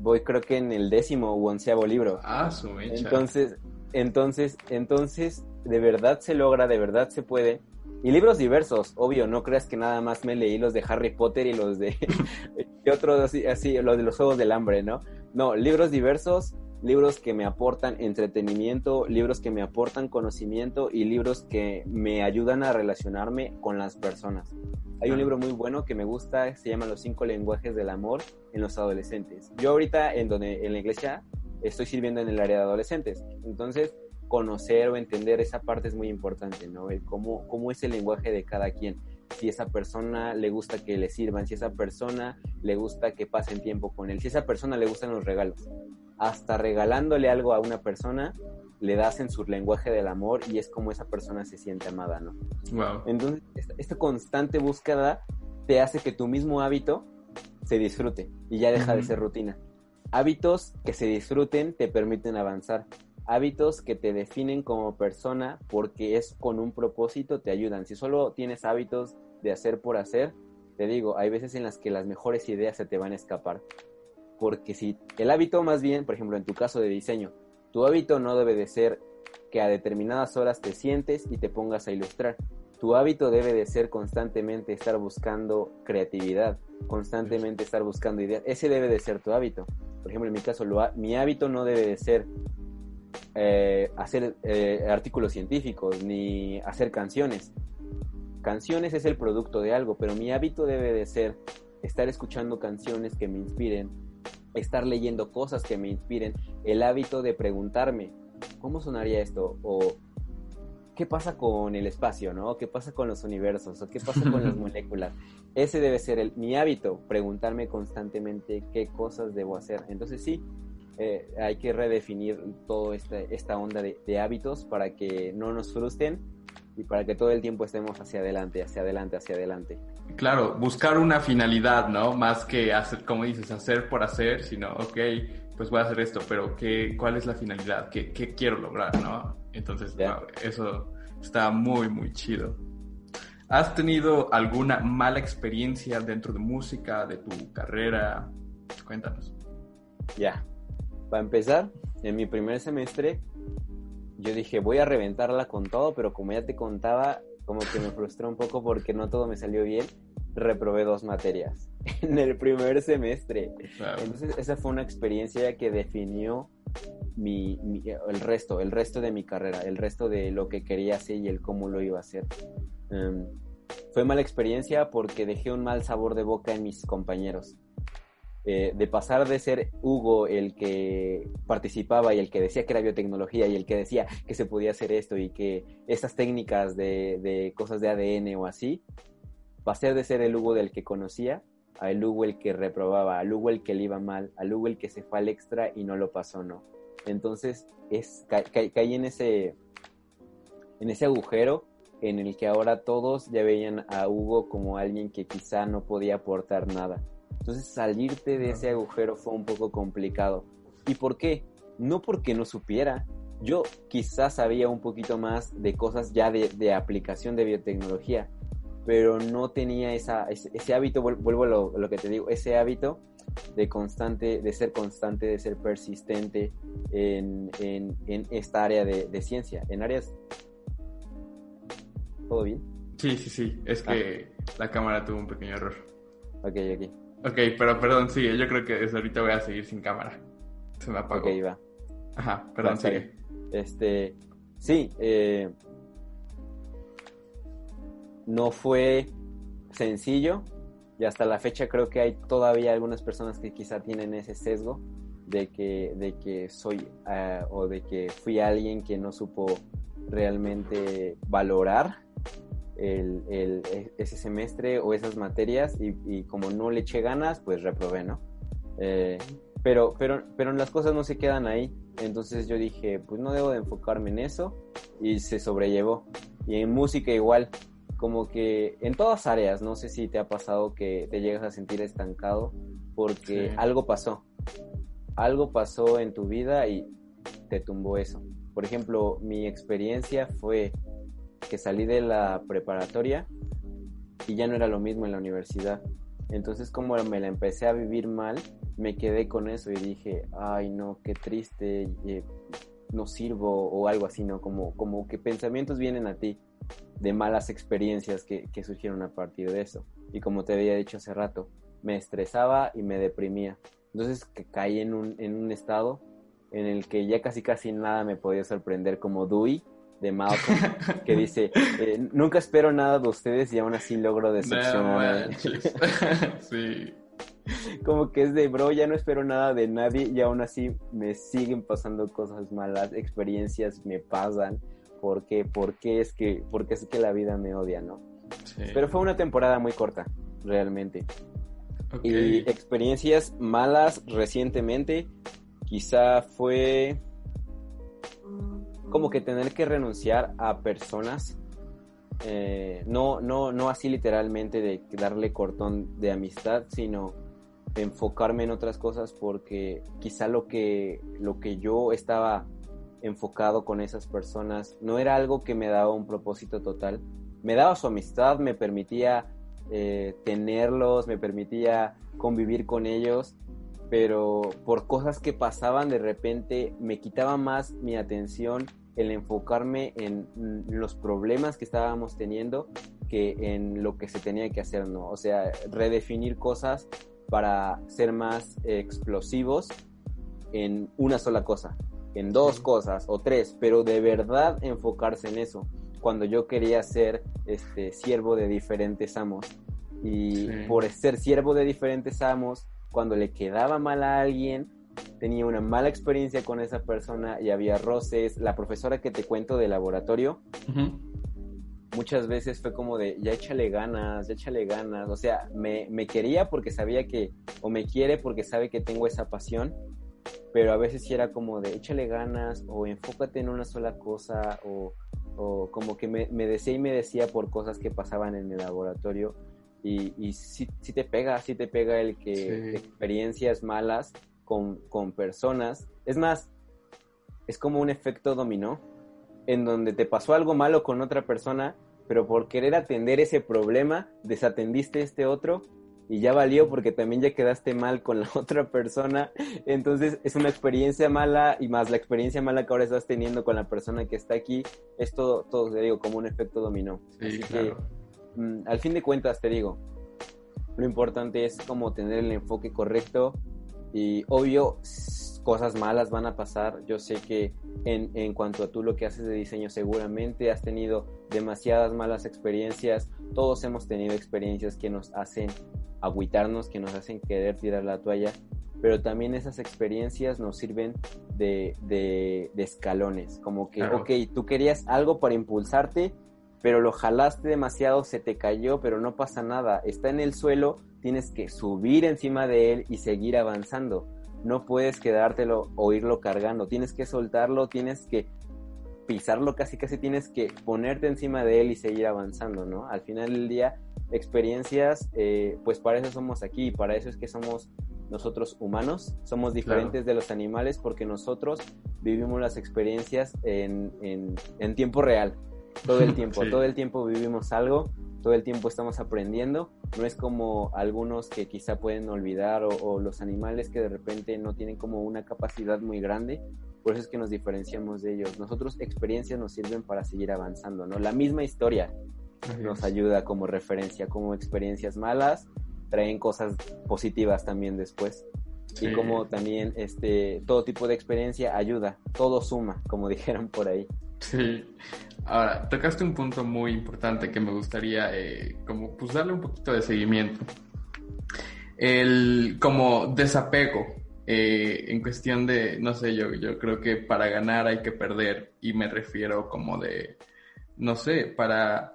voy creo que en el décimo u onceavo libro. Ah, su mecha. Entonces, entonces, entonces, de verdad se logra, de verdad se puede. Y libros diversos, obvio, no creas que nada más me leí los de Harry Potter y los de [LAUGHS] y otros así, así, los de los Juegos del Hambre, ¿no? No, libros diversos, libros que me aportan entretenimiento, libros que me aportan conocimiento y libros que me ayudan a relacionarme con las personas. Hay un libro muy bueno que me gusta, se llama Los cinco lenguajes del amor en los adolescentes. Yo ahorita en donde en la iglesia estoy sirviendo en el área de adolescentes. Entonces, conocer o entender esa parte es muy importante, ¿no? El cómo, cómo es el lenguaje de cada quien. Si esa persona le gusta que le sirvan, si esa persona le gusta que pasen tiempo con él, si esa persona le gustan los regalos. Hasta regalándole algo a una persona, le das en su lenguaje del amor y es como esa persona se siente amada, ¿no? Wow. Entonces, esta, constante búsqueda te hace que tu mismo hábito se disfrute y ya deja de ser rutina. Hábitos que se disfruten te permiten avanzar hábitos que te definen como persona porque es con un propósito, te ayudan. Si solo tienes hábitos de hacer por hacer, te digo, hay veces en las que las mejores ideas se te van a escapar. Porque si el hábito más bien, por ejemplo, en tu caso de diseño, tu hábito no debe de ser que a determinadas horas te sientes y te pongas a ilustrar. Tu hábito debe de ser constantemente estar buscando creatividad, constantemente estar buscando ideas. Ese debe de ser tu hábito. Por ejemplo, en mi caso, mi hábito no debe de ser eh, hacer eh, artículos científicos ni hacer canciones. Canciones es el producto de algo, pero mi hábito debe de ser estar escuchando canciones que me inspiren, estar leyendo cosas que me inspiren, el hábito de preguntarme, ¿cómo sonaría esto? O ¿qué pasa con el espacio, no? ¿Qué pasa con los universos? ¿O qué pasa con las [LAUGHS] moléculas? Ese debe ser el, mi hábito, preguntarme constantemente qué cosas debo hacer. Entonces sí, eh, hay que redefinir toda esta, esta onda de, hábitos para que no nos frustren y para que todo el tiempo estemos hacia adelante, hacia adelante, hacia adelante. Claro, buscar una finalidad, ¿no? Más que hacer, como dices, hacer por hacer, sino, ok, pues voy a hacer esto, pero ¿qué, ¿cuál es la finalidad? ¿Qué, qué quiero lograr, no? Entonces, eso está muy, muy chido. ¿Has tenido alguna mala experiencia dentro de música, de tu carrera? Cuéntanos. Ya, para empezar, en mi primer semestre, yo dije, voy a reventarla con todo, pero como ya te contaba, como que me frustró un poco porque no todo me salió bien, reprobé dos materias [LAUGHS] en el primer semestre. Entonces, esa fue una experiencia que definió mi, el resto, el resto de mi carrera, el resto de lo que quería hacer y el cómo lo iba a hacer. Em, fue mala experiencia porque dejé un mal sabor de boca en mis compañeros eh, de pasar de ser Hugo el que participaba y el que decía que era biotecnología y el que decía que se podía hacer esto y que estas técnicas de, de cosas de ADN o así, pasar de ser el Hugo del que conocía a el Hugo el que reprobaba, al Hugo el que le iba mal, al Hugo el que se fue al extra y no lo pasó, no. Entonces es, caí en ese, en ese agujero en el que ahora todos ya veían a Hugo como alguien que quizá no podía aportar nada entonces salirte de ese agujero fue un poco complicado. ¿Y por qué? No porque no supiera. Yo quizás sabía un poquito más de cosas ya de, aplicación de biotecnología, pero no tenía esa, ese, hábito, vuelvo a lo, que te digo, ese hábito de constante, de ser constante, de ser persistente en, esta área de, ciencia, en áreas... ¿Todo bien? Sí, sí, sí, es que ah. la cámara tuvo un pequeño error. Ok, ok. Ok, pero perdón, sigue. Yo creo que desde ahorita voy a seguir sin cámara. Se me apagó. Ok, va. Ajá, perdón, sigue. Este, sí, eh, no fue sencillo y hasta la fecha creo que hay todavía algunas personas que quizá tienen ese sesgo de que, de que soy uh, o de que fui alguien que no supo realmente valorar el, el, e, ese semestre o esas materias y, como no le eché ganas, pues reprobé, ¿no? Eh, pero, pero, pero las cosas no se quedan ahí. Entonces yo dije, pues no debo de enfocarme en eso y se sobrellevó. Y en música igual, como que en todas áreas, no sé si te ha pasado que te llegas a sentir estancado porque algo pasó. Algo pasó en tu vida y te tumbó eso. Por ejemplo, mi experiencia fue que salí de la preparatoria y ya no era lo mismo en la universidad. Entonces como me la empecé a vivir mal, me quedé con eso y dije, ay no, qué triste, eh, no sirvo o algo así, ¿no? Como, como que pensamientos vienen a ti de malas experiencias que, que surgieron a partir de eso. Y como te había dicho hace rato, me estresaba y me deprimía. Entonces que caí en un, en un estado en el que ya casi casi nada me podía sorprender como Dewey de Malcolm, que dice, eh, nunca espero nada de ustedes y aún así logro decepcionar. [LAUGHS] sí. Como que es de, bro, ya no espero nada de nadie y aún así me siguen pasando cosas malas, experiencias me pasan. ¿Por qué? Porque es que, porque es que la vida me odia, ¿no? Pero fue una temporada muy corta, realmente. Y experiencias malas recientemente, quizá fue como que tener que renunciar a personas, eh, no, no, no así literalmente de darle cortón de amistad, sino enfocarme en otras cosas porque quizá lo que, lo que yo estaba enfocado con esas personas no era algo que me daba un propósito total. Me daba su amistad, me permitía eh, tenerlos, me permitía convivir con ellos, pero por cosas que pasaban de repente me quitaba más mi atención el enfocarme en los problemas que estábamos teniendo que en lo que se tenía que hacer, ¿no? O sea, redefinir cosas para ser más explosivos en una sola cosa, en dos cosas o tres, pero de verdad enfocarse en eso. Cuando yo quería ser este siervo de diferentes amos y por ser siervo de diferentes amos cuando le quedaba mal a alguien, tenía una mala experiencia con esa persona y había roces. La profesora que te cuento de laboratorio, muchas veces fue como de, ya échale ganas, ya échale ganas. O sea, me, me, quería porque sabía que, o me quiere porque sabe que tengo esa pasión, pero a veces sí era como de, échale ganas, o enfócate en una sola cosa, o, o como que me, me, decía y me decía por cosas que pasaban en el laboratorio y, y sí, te pega, sí te pega el que experiencias malas con, con, personas. Es más, es como un efecto dominó, en donde te pasó algo malo con otra persona, pero por querer atender ese problema, desatendiste este otro y ya valió porque también ya quedaste mal con la [LAUGHS] otra persona. Entonces es una experiencia mala y más la experiencia mala que ahora estás teniendo con la persona que está aquí, es todo, todo te digo, como un efecto dominó. Así que Mm, al fin de cuentas, te digo, lo importante es como tener el enfoque correcto y obvio, cosas malas van a pasar. Yo sé que en, en, cuanto a tú lo que haces de diseño, seguramente has tenido demasiadas malas experiencias. Todos hemos tenido experiencias que nos hacen agüitarnos, que nos hacen querer tirar la toalla. Pero también esas experiencias nos sirven de, de, escalones. Como que, ok, tú querías algo para impulsarte, pero lo jalaste demasiado, se te cayó, pero no pasa nada. Está en el suelo, tienes que subir encima de él y seguir avanzando. No puedes quedártelo o irlo cargando, tienes que soltarlo, tienes que pisarlo casi casi tienes que ponerte encima de él y seguir avanzando, ¿no? Al final del día, experiencias, eh, pues para eso somos aquí, para eso es que somos nosotros humanos, somos diferentes de los animales porque nosotros vivimos las experiencias en, en, tiempo real, todo el tiempo, todo el tiempo vivimos algo todo el tiempo estamos aprendiendo. No es como algunos que quizá pueden olvidar o, los animales que de repente no tienen como una capacidad muy grande. Por eso es que nos diferenciamos de ellos. Nosotros experiencias nos sirven para seguir avanzando, ¿no? La misma historia nos ayuda como referencia, como experiencias malas traen cosas positivas también después. Y como también este todo tipo de experiencia ayuda, todo suma, como [LAUGHS] dijeron por ahí. Sí. Ahora, tocaste un punto muy importante que me gustaría eh, como pues darle un poquito de seguimiento. El como desapego eh, en cuestión de, no sé, yo, yo creo que para ganar hay que perder y me refiero como de, no sé, para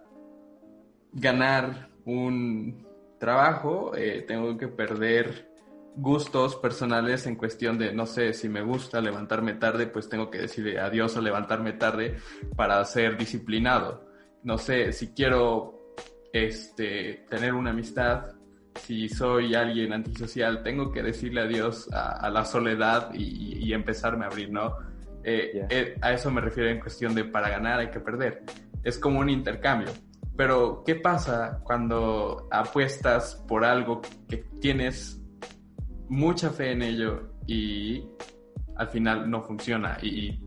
ganar un trabajo eh, tengo que perder gustos personales en cuestión de, no sé, si me gusta levantarme tarde, pues tengo que decirle adiós a levantarme tarde para ser disciplinado. No sé, si quiero este, tener una amistad, si soy alguien antisocial, tengo que decirle adiós a, la soledad y, empezarme a abrir, ¿no? Eh, eh, a eso me refiero en cuestión de para ganar hay que perder. Es como un intercambio. Pero, ¿qué pasa cuando apuestas por algo que tienes mucha fe en ello y al final no funciona y,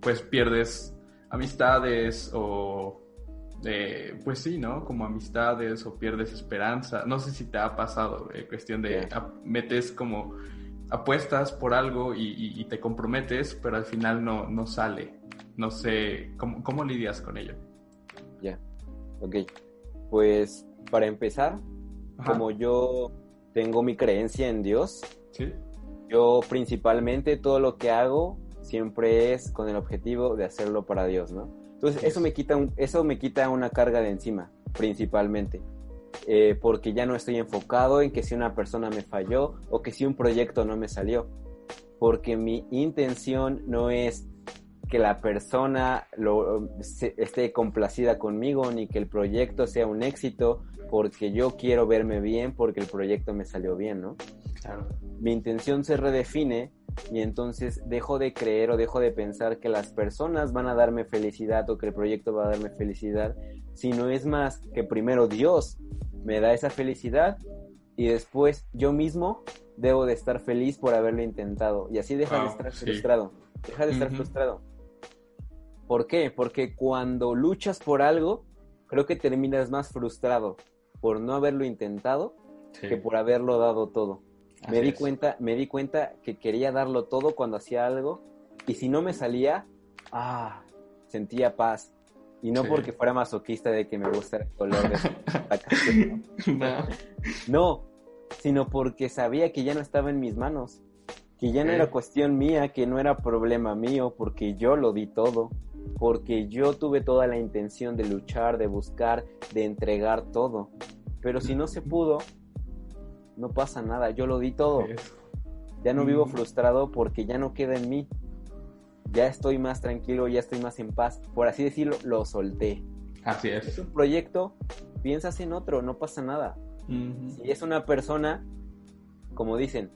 pues pierdes amistades o pues sí, ¿no? Como amistades o pierdes esperanza. No sé si te ha pasado, eh, cuestión de metes como apuestas por algo y, te comprometes, pero al final no, no sale. No sé, ¿cómo, cómo lidias con ello? Ya, ok. Pues para empezar, como yo tengo mi creencia en Dios. Yo principalmente todo lo que hago siempre es con el objetivo de hacerlo para Dios, ¿no? Entonces eso me quita, eso me quita una carga de encima, principalmente. Eh, porque ya no estoy enfocado en que si una persona me falló o que si un proyecto no me salió. Porque mi intención no es que la persona lo, esté complacida conmigo ni que el proyecto sea un éxito porque yo quiero verme bien porque el proyecto me salió bien, ¿no? Claro. Mi intención se redefine y entonces dejo de creer o dejo de pensar que las personas van a darme felicidad o que el proyecto va a darme felicidad, sino es más que primero Dios me da esa felicidad y después yo mismo debo de estar feliz por haberlo intentado y así deja de estar frustrado, deja de estar frustrado. ¿Por qué? Porque cuando luchas por algo, creo que terminas más frustrado por no haberlo intentado que por haberlo dado todo. me di cuenta, me di cuenta que quería darlo todo cuando hacía algo y si no me salía, ah, sentía paz. Y no porque fuera masoquista de que me gusta el color de la [LAUGHS] no. no, sino porque sabía que ya no estaba en mis manos, que ya no era cuestión mía, que no era problema mío, porque yo lo di todo, porque yo tuve toda la intención de luchar, de buscar, de entregar todo. Pero si no se pudo, no pasa nada, yo lo di todo. Ya no vivo frustrado porque ya no queda en mí. Ya estoy más tranquilo, ya estoy más en paz. Por así decirlo, lo solté. Así es. Es un proyecto, piensas en otro, no pasa nada. Si es una persona, como dicen,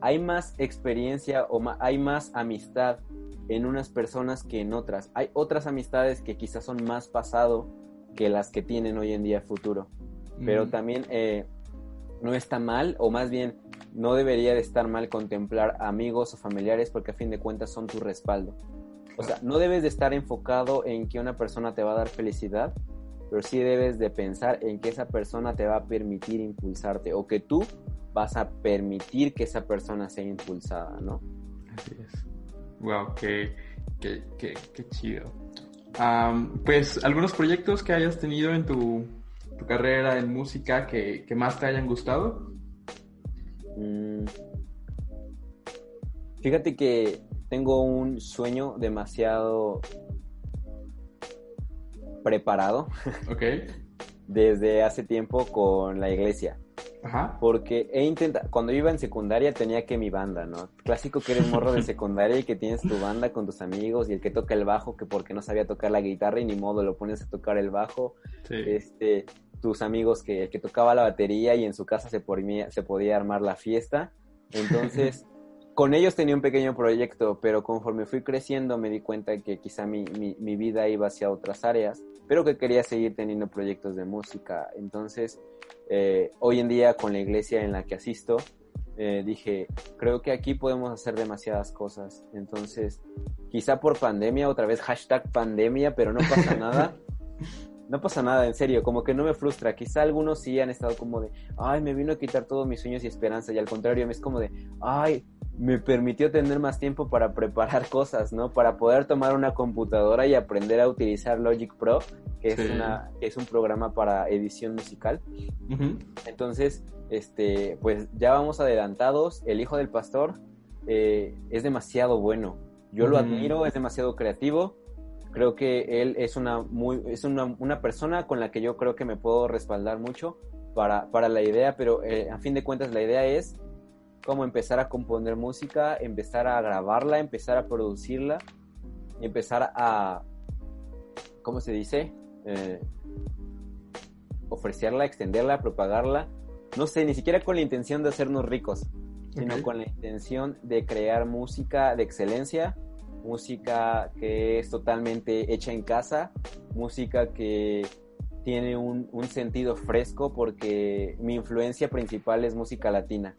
hay más experiencia o hay más amistad en unas personas que en otras. Hay otras amistades que quizás son más pasado que las que tienen hoy en día futuro pero también eh, no está mal, o más bien no debería de estar mal contemplar amigos o familiares porque a fin de cuentas son tu respaldo. O sea, no debes de estar enfocado en que una persona te va a dar felicidad, pero sí debes de pensar en que esa persona te va a permitir impulsarte o que tú vas a permitir que esa persona sea impulsada, ¿no? Así es. Wow, qué, qué, qué, qué chido. pues, ¿algunos proyectos que hayas tenido en tu, tu carrera en música que, que, más te hayan gustado? Mm. Fíjate que tengo un sueño demasiado preparado. Ok. Desde hace tiempo con la iglesia. Ajá. Porque he intentado, cuando iba en secundaria tenía que mi banda, ¿no? Clásico que eres morro de [LAUGHS] secundaria y que tienes tu banda con tus amigos y el que toca el bajo, que porque no sabía tocar la guitarra y ni modo lo pones a tocar el bajo. Sí. Este, tus amigos que, el que tocaba la batería y en su casa se, podía, se podía armar la fiesta. Entonces, [LAUGHS] con ellos tenía un pequeño proyecto, pero conforme fui creciendo me di cuenta que quizá mi, mi, vida iba hacia otras áreas, pero que quería seguir teniendo proyectos de música. Entonces, eh, hoy en día con la iglesia en la que asisto, eh, dije, creo que aquí podemos hacer demasiadas cosas. Entonces, quizá por pandemia, otra vez hashtag pandemia, pero no pasa [LAUGHS] nada. No pasa nada, en serio, como que no me frustra. Quizá algunos sí han estado como de, ay, me vino a quitar todos mis sueños y esperanza. Y al contrario, me es como de, ay, me permitió tener más tiempo para preparar [LAUGHS] cosas, ¿no? Para poder tomar una computadora y aprender a utilizar Logic Pro, que es, una, que es un programa para edición musical. Entonces, este, pues ya vamos adelantados. El hijo del pastor eh, es demasiado bueno. Yo lo admiro, es demasiado creativo. Creo que él es una muy, es una, una, persona con la que yo creo que me puedo respaldar mucho para, para la idea, pero eh, a fin de cuentas la idea es como empezar a componer música, empezar a grabarla, empezar a producirla, empezar a, ¿cómo se dice? Eh, ofrecerla, extenderla, propagarla. No sé, ni siquiera con la intención de hacernos ricos, sino con la intención de crear música de excelencia, música que es totalmente hecha en casa, música que tiene un, un sentido fresco porque mi influencia principal es música latina.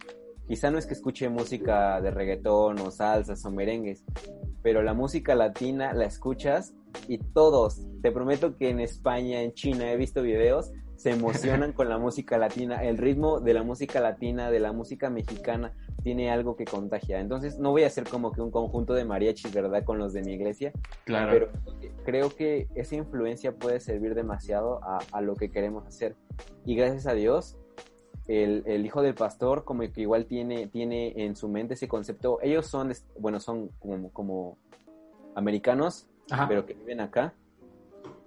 Quizá no es que escuche música de reggaetón o salsas o merengues, pero la música latina la escuchas y todos, te prometo que en España, en China, he visto videos, se emocionan [LAUGHS] con la música latina. El ritmo de la música latina, de la música mexicana, tiene algo que contagia. Entonces, no voy a hacer como que un conjunto de mariachis, ¿verdad? Con los de mi iglesia. Claro. Pero creo que esa influencia puede servir demasiado a, a lo que queremos hacer. Y gracias a Dios, el, hijo del pastor como que igual tiene, tiene en su mente ese concepto. Ellos son, bueno, son como, como americanos, pero que viven acá.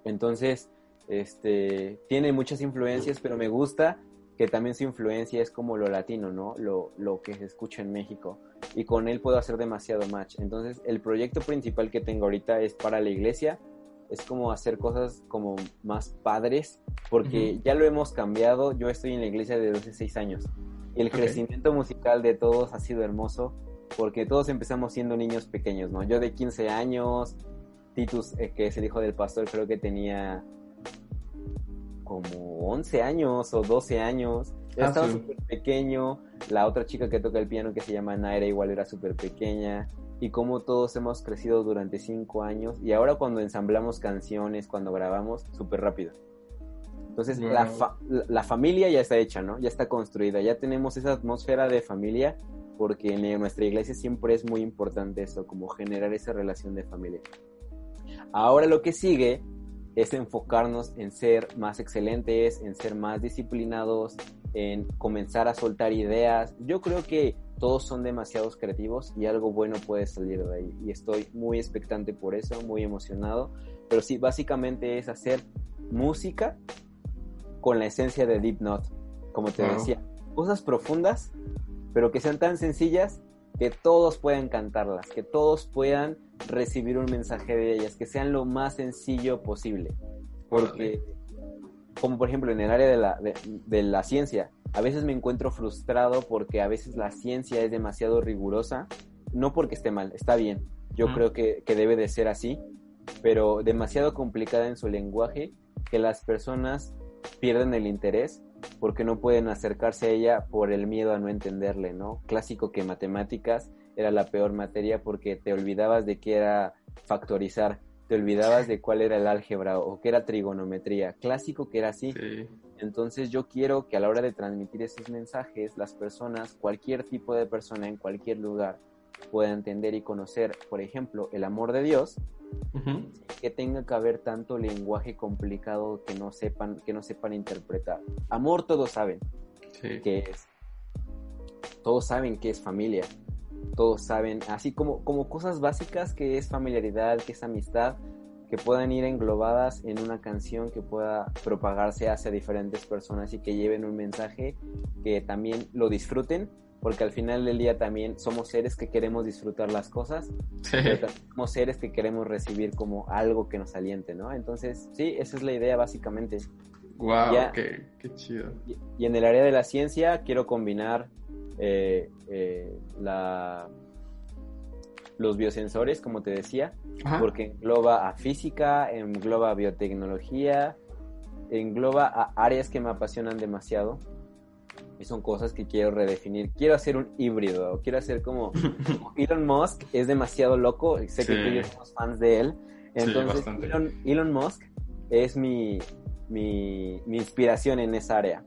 Entonces, este, tiene muchas influencias, pero me gusta que también su influencia es como lo latino, ¿no? Lo, lo que se escucha en México. Y con él puedo hacer demasiado match. Entonces, el proyecto principal que tengo ahorita es para la iglesia es como hacer cosas como más padres, porque ya lo hemos cambiado. Yo estoy en la iglesia desde hace seis años y el crecimiento musical de todos ha sido hermoso, porque todos empezamos siendo niños pequeños, ¿no? Yo de 15 años, Titus, eh, que es el hijo del pastor, creo que tenía como 11 años o 12 años. Ah, estaba súper pequeño. La otra chica que toca el piano, que se llama Naira, igual era súper pequeña y cómo todos hemos crecido durante cinco años y ahora cuando ensamblamos canciones, cuando grabamos, súper rápido. Entonces la, la, familia ya está hecha, ¿no? Ya está construida, ya tenemos esa atmósfera de familia porque en nuestra iglesia siempre es muy importante eso, como generar esa relación de familia. Ahora lo que sigue es enfocarnos en ser más excelentes, en ser más disciplinados, en comenzar a soltar ideas. Yo creo que todos son demasiados creativos y algo bueno puede salir de ahí. Y estoy muy expectante por eso, muy emocionado. Pero sí, básicamente es hacer música con la esencia de Deep Note, como te decía. Cosas profundas, pero que sean tan sencillas que todos puedan cantarlas, que todos puedan recibir un mensaje de ellas, que sean lo más sencillo posible. Porque, como por ejemplo en el área de la, de la ciencia, a veces me encuentro frustrado porque a veces la ciencia es demasiado rigurosa, no porque esté mal, está bien, yo creo que, debe de ser así, pero demasiado complicada en su lenguaje que las personas pierden el interés porque no pueden acercarse a ella por el miedo a no entenderle, ¿no? Clásico que matemáticas era la peor materia porque te olvidabas de qué era factorizar, te olvidabas de cuál era el álgebra o qué era trigonometría. Clásico que era así. Entonces yo quiero que a la hora de transmitir esos mensajes, las personas, cualquier tipo de persona en cualquier lugar, pueda entender y conocer, por ejemplo, el amor de Dios, que tenga que haber tanto lenguaje complicado que no sepan, que no sepan interpretar. Amor todos saben que es. Todos saben que es familia. Todos saben, así como, como cosas básicas que es familiaridad, que es amistad, que puedan ir englobadas en una canción que pueda propagarse hacia diferentes personas y que lleven un mensaje que también lo disfruten porque al final del día también somos seres que queremos disfrutar las cosas, pero somos seres que queremos recibir como algo que nos aliente, ¿no? Entonces, sí, esa es la idea básicamente. ¡Wow! qué, chido! Y, en el área de la ciencia quiero combinar eh, eh, la, los biosensores, como te decía, porque engloba a física, engloba a biotecnología, engloba a áreas que me apasionan demasiado. Y son cosas que quiero redefinir. Quiero hacer un híbrido, quiero hacer como, [LAUGHS] Elon Musk es demasiado loco, sé que tú y yo somos fans de él. Entonces, Elon, Musk es mi, mi, inspiración en esa área.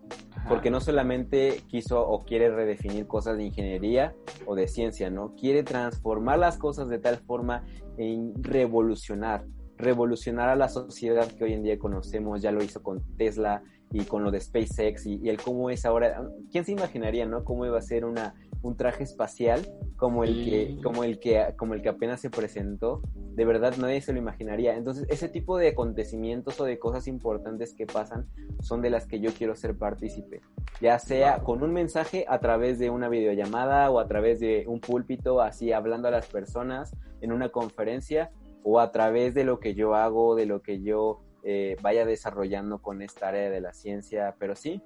Porque no solamente quiso o quiere redefinir cosas de ingeniería o de ciencia, ¿no? Quiere transformar las cosas de tal forma en revolucionar, revolucionar a la sociedad que hoy en día conocemos. Ya lo hizo con Tesla, y con lo de SpaceX y, el cómo es ahora, ¿quién se imaginaría, no? Cómo iba a ser una, un traje espacial como el que, como el que, como el que apenas se presentó. De verdad nadie se lo imaginaría. Entonces, ese tipo de acontecimientos o de cosas importantes que pasan son de las que yo quiero ser partícipe. Ya sea con un mensaje a través de una videollamada o a través de un púlpito, así hablando a las personas en una conferencia, o a través de lo que yo hago, de lo que yo eh, vaya desarrollando con esta área de la ciencia, pero sí.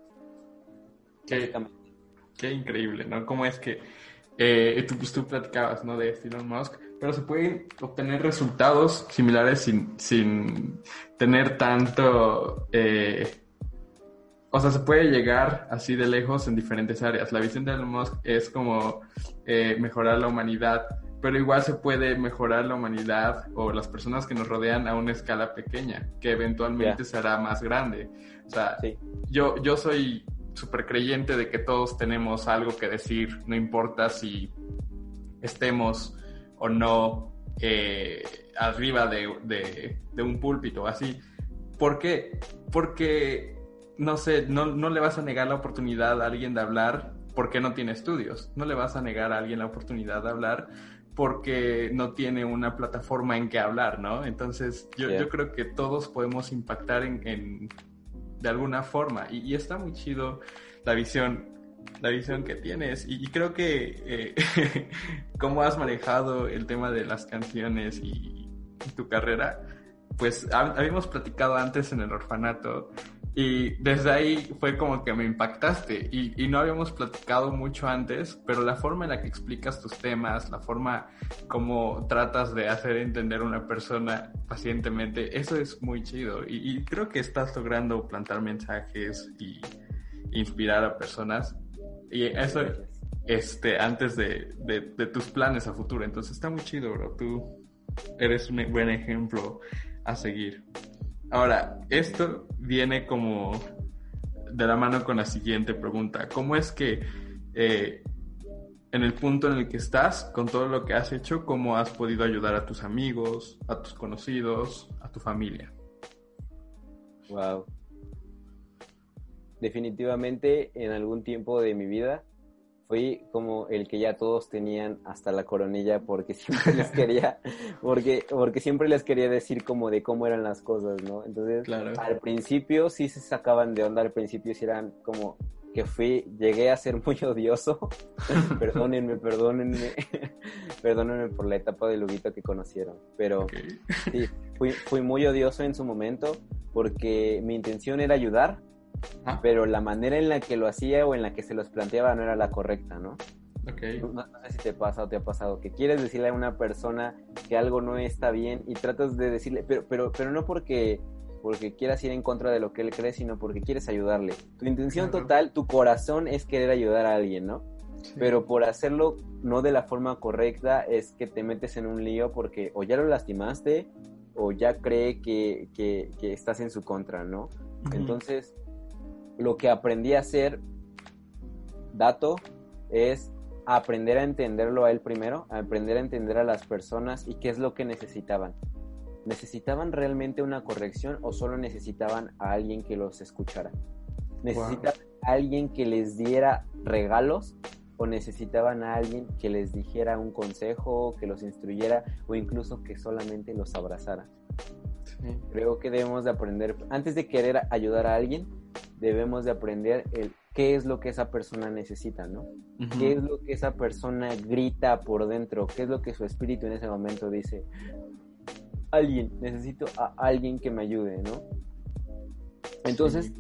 Qué, qué increíble, ¿no? Cómo es que eh, tú, pues, tú platicabas, ¿no? De Elon Musk, pero se pueden obtener resultados similares sin, sin tener tanto... Eh, o sea, se puede llegar así de lejos en diferentes áreas. La visión de Elon Musk es como mejorar la humanidad pero igual se puede mejorar la humanidad o las personas que nos rodean a una escala pequeña, que eventualmente será más grande. O sea, yo, yo soy súper creyente de que todos tenemos algo que decir, no importa si estemos o no eh, arriba de, de, un púlpito, así. ¿Por qué? Porque, no sé, no, no le vas a negar la oportunidad a alguien de hablar porque no tiene estudios. No le vas a negar a alguien la oportunidad de hablar porque no tiene una plataforma en que hablar, ¿no? Entonces yo, yo creo que todos podemos impactar en, de alguna forma. Y, está muy chido la visión la visión que tienes. Y, creo que eh, [LAUGHS] cómo has manejado el tema de las canciones y, y tu carrera pues habíamos platicado antes en el orfanato y desde ahí fue como que me impactaste y, no habíamos platicado mucho antes, pero la forma en la que explicas tus temas, la forma como tratas de hacer entender a una persona pacientemente, eso es muy chido. Y, creo que estás logrando plantar mensajes y inspirar a personas. Y eso, este, antes de, de, de tus planes a futuro. Entonces está muy chido, bro. Tú eres un buen ejemplo a seguir. Ahora, esto viene como de la mano con la siguiente pregunta. ¿Cómo es que eh, en el punto en el que estás, con todo lo que has hecho, cómo has podido ayudar a tus amigos, a tus conocidos, a tu familia? Wow. Definitivamente en algún tiempo de mi vida fui como el que ya todos tenían hasta la coronilla porque [LAUGHS] siempre les quería, porque, porque siempre les quería decir como de cómo eran las cosas, ¿no? Entonces, al principio sí se sacaban de onda, al principio sí eran como que fui, llegué a ser [LAUGHS] muy odioso, [LAUGHS] perdónenme, perdónenme, perdónenme por la etapa de Luguito que conocieron, pero sí, fui, fui muy odioso en su momento porque mi intención era ayudar, pero la manera en la que lo hacía o en la que se los planteaba no era la correcta, ¿no? Okay. No, sé si te pasa o te ha pasado, que quieres decirle a una persona que algo no está bien y tratas de decirle, pero, pero, pero no porque, porque quieras ir en contra de lo que él cree, sino porque quieres ayudarle. Tu intención total, tu corazón es querer ayudar a alguien, ¿no? Pero por hacerlo no de la forma correcta es que te metes en un lío porque o ya lo lastimaste o ya cree que, que, que estás en su contra, ¿no? Entonces, lo que aprendí a hacer, dato, es aprender a entenderlo a él primero, a aprender a entender a las personas y qué es lo que necesitaban. ¿Necesitaban realmente una corrección o solo necesitaban a alguien que los escuchara? ¿Necesitaban a alguien que les diera regalos o necesitaban a alguien que les dijera un consejo, que los instruyera o incluso que solamente los abrazara? Creo que debemos de aprender, antes de querer ayudar a alguien, debemos de aprender el qué es lo que esa persona necesita, ¿no? ¿Qué es lo que esa persona grita por dentro? ¿Qué es lo que su espíritu en ese momento dice? Alguien, necesito a alguien que me ayude, ¿no? Entonces,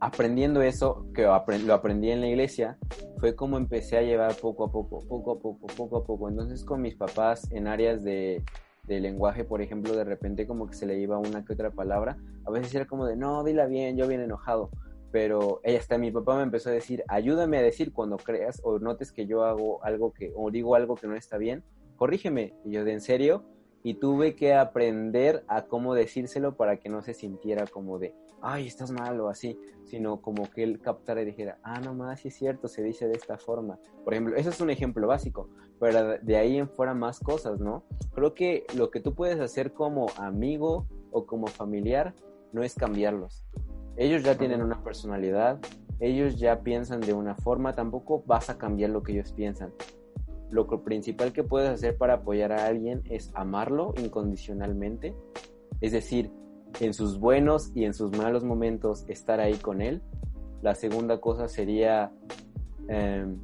aprendiendo eso, que lo aprendí en la iglesia, fue como empecé a llevar poco a poco, poco a poco, poco a poco. Entonces, con mis papás en áreas de de lenguaje, por ejemplo, de repente como que se le iba una que otra palabra, a veces era como de, no, dila bien, yo bien enojado, pero hasta mi papá me empezó a decir, ayúdame a decir cuando creas o notes que yo hago algo que, o digo algo que no está bien, corrígeme, y yo de en serio, y tuve que aprender a cómo decírselo para que no se sintiera como de, ay, estás mal o así, sino como que él captara y dijera, ah, no más, sí es cierto, se dice de esta forma. Por ejemplo, eso es un ejemplo básico, pero de ahí en fuera más cosas, ¿no? Creo que lo que tú puedes hacer como amigo o como familiar no es cambiarlos. Ellos ya tienen una personalidad, ellos ya piensan de una forma, tampoco vas a cambiar lo que ellos piensan. Lo principal que puedes hacer para apoyar a alguien es amarlo incondicionalmente, es decir, en sus buenos y en sus malos momentos estar ahí con él. La segunda cosa sería em,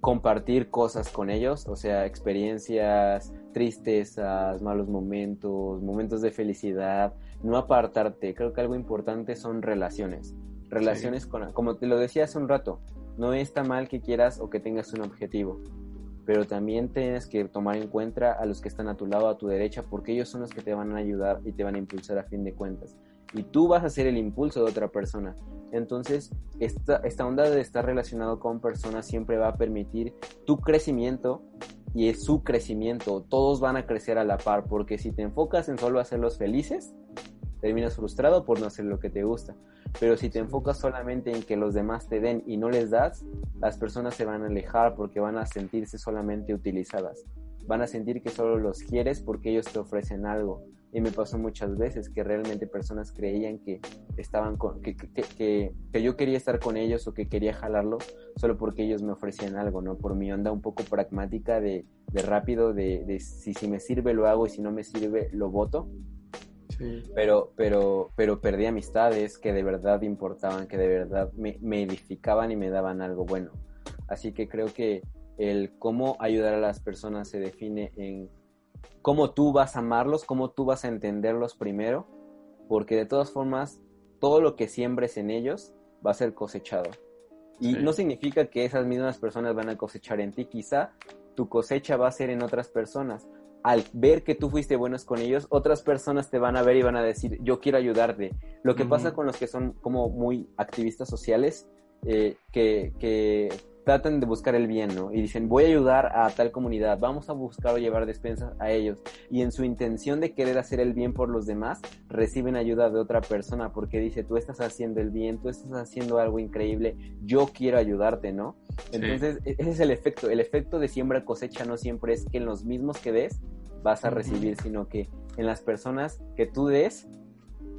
compartir cosas con ellos, o sea, experiencias, tristezas, malos momentos, momentos de felicidad, no apartarte. Creo que algo importante son relaciones. Relaciones con, como te lo decía hace un rato, no está mal que quieras o que tengas un objetivo pero también tienes que tomar en cuenta a los que están a tu lado, a tu derecha, porque ellos son los que te van a ayudar y te van a impulsar a fin de cuentas. Y tú vas a ser el impulso de otra persona. Entonces, esta, esta onda de estar relacionado con personas siempre va a permitir tu crecimiento y es su crecimiento. Todos van a crecer a la par, porque si te enfocas en solo hacerlos felices, terminas frustrado por no hacer lo que te gusta. Pero si te enfocas solamente en que los demás te den y no les das, las personas se van a alejar porque van a sentirse solamente utilizadas. Van a sentir que solo los quieres porque ellos te ofrecen algo. Y me pasó muchas veces que realmente personas creían que estaban con, que, que, que, yo quería estar con ellos o que quería jalarlos solo porque ellos me ofrecían algo, ¿no? Por mi onda un poco pragmática de, de rápido, de, de si, si me sirve lo hago y si no me sirve lo voto pero, pero, pero perdí amistades que de verdad importaban, que de verdad me, me, edificaban y me daban algo bueno. Así que creo que el cómo ayudar a las personas se define en cómo tú vas a amarlos, cómo tú vas a entenderlos primero, porque de todas formas, todo lo que siembres en ellos va a ser cosechado. Y no significa que esas mismas personas van a cosechar en ti, quizá tu cosecha va a ser en otras personas, al ver que tú fuiste buenos con ellos, otras personas te van a ver y van a decir, yo quiero ayudarte. Lo que pasa con los que son como muy activistas sociales, eh, que, que tratan de buscar el bien, ¿no? Y dicen, voy a ayudar a tal comunidad, vamos a buscar o llevar despensas a ellos. Y en su intención de querer hacer el bien por los demás, reciben ayuda de otra persona porque dice, tú estás haciendo el bien, tú estás haciendo algo increíble, yo quiero ayudarte, ¿no? Entonces, e-, ese es el efecto. El efecto de siembra cosecha no siempre es que en los mismos que des vas a recibir, sino que en las personas que tú des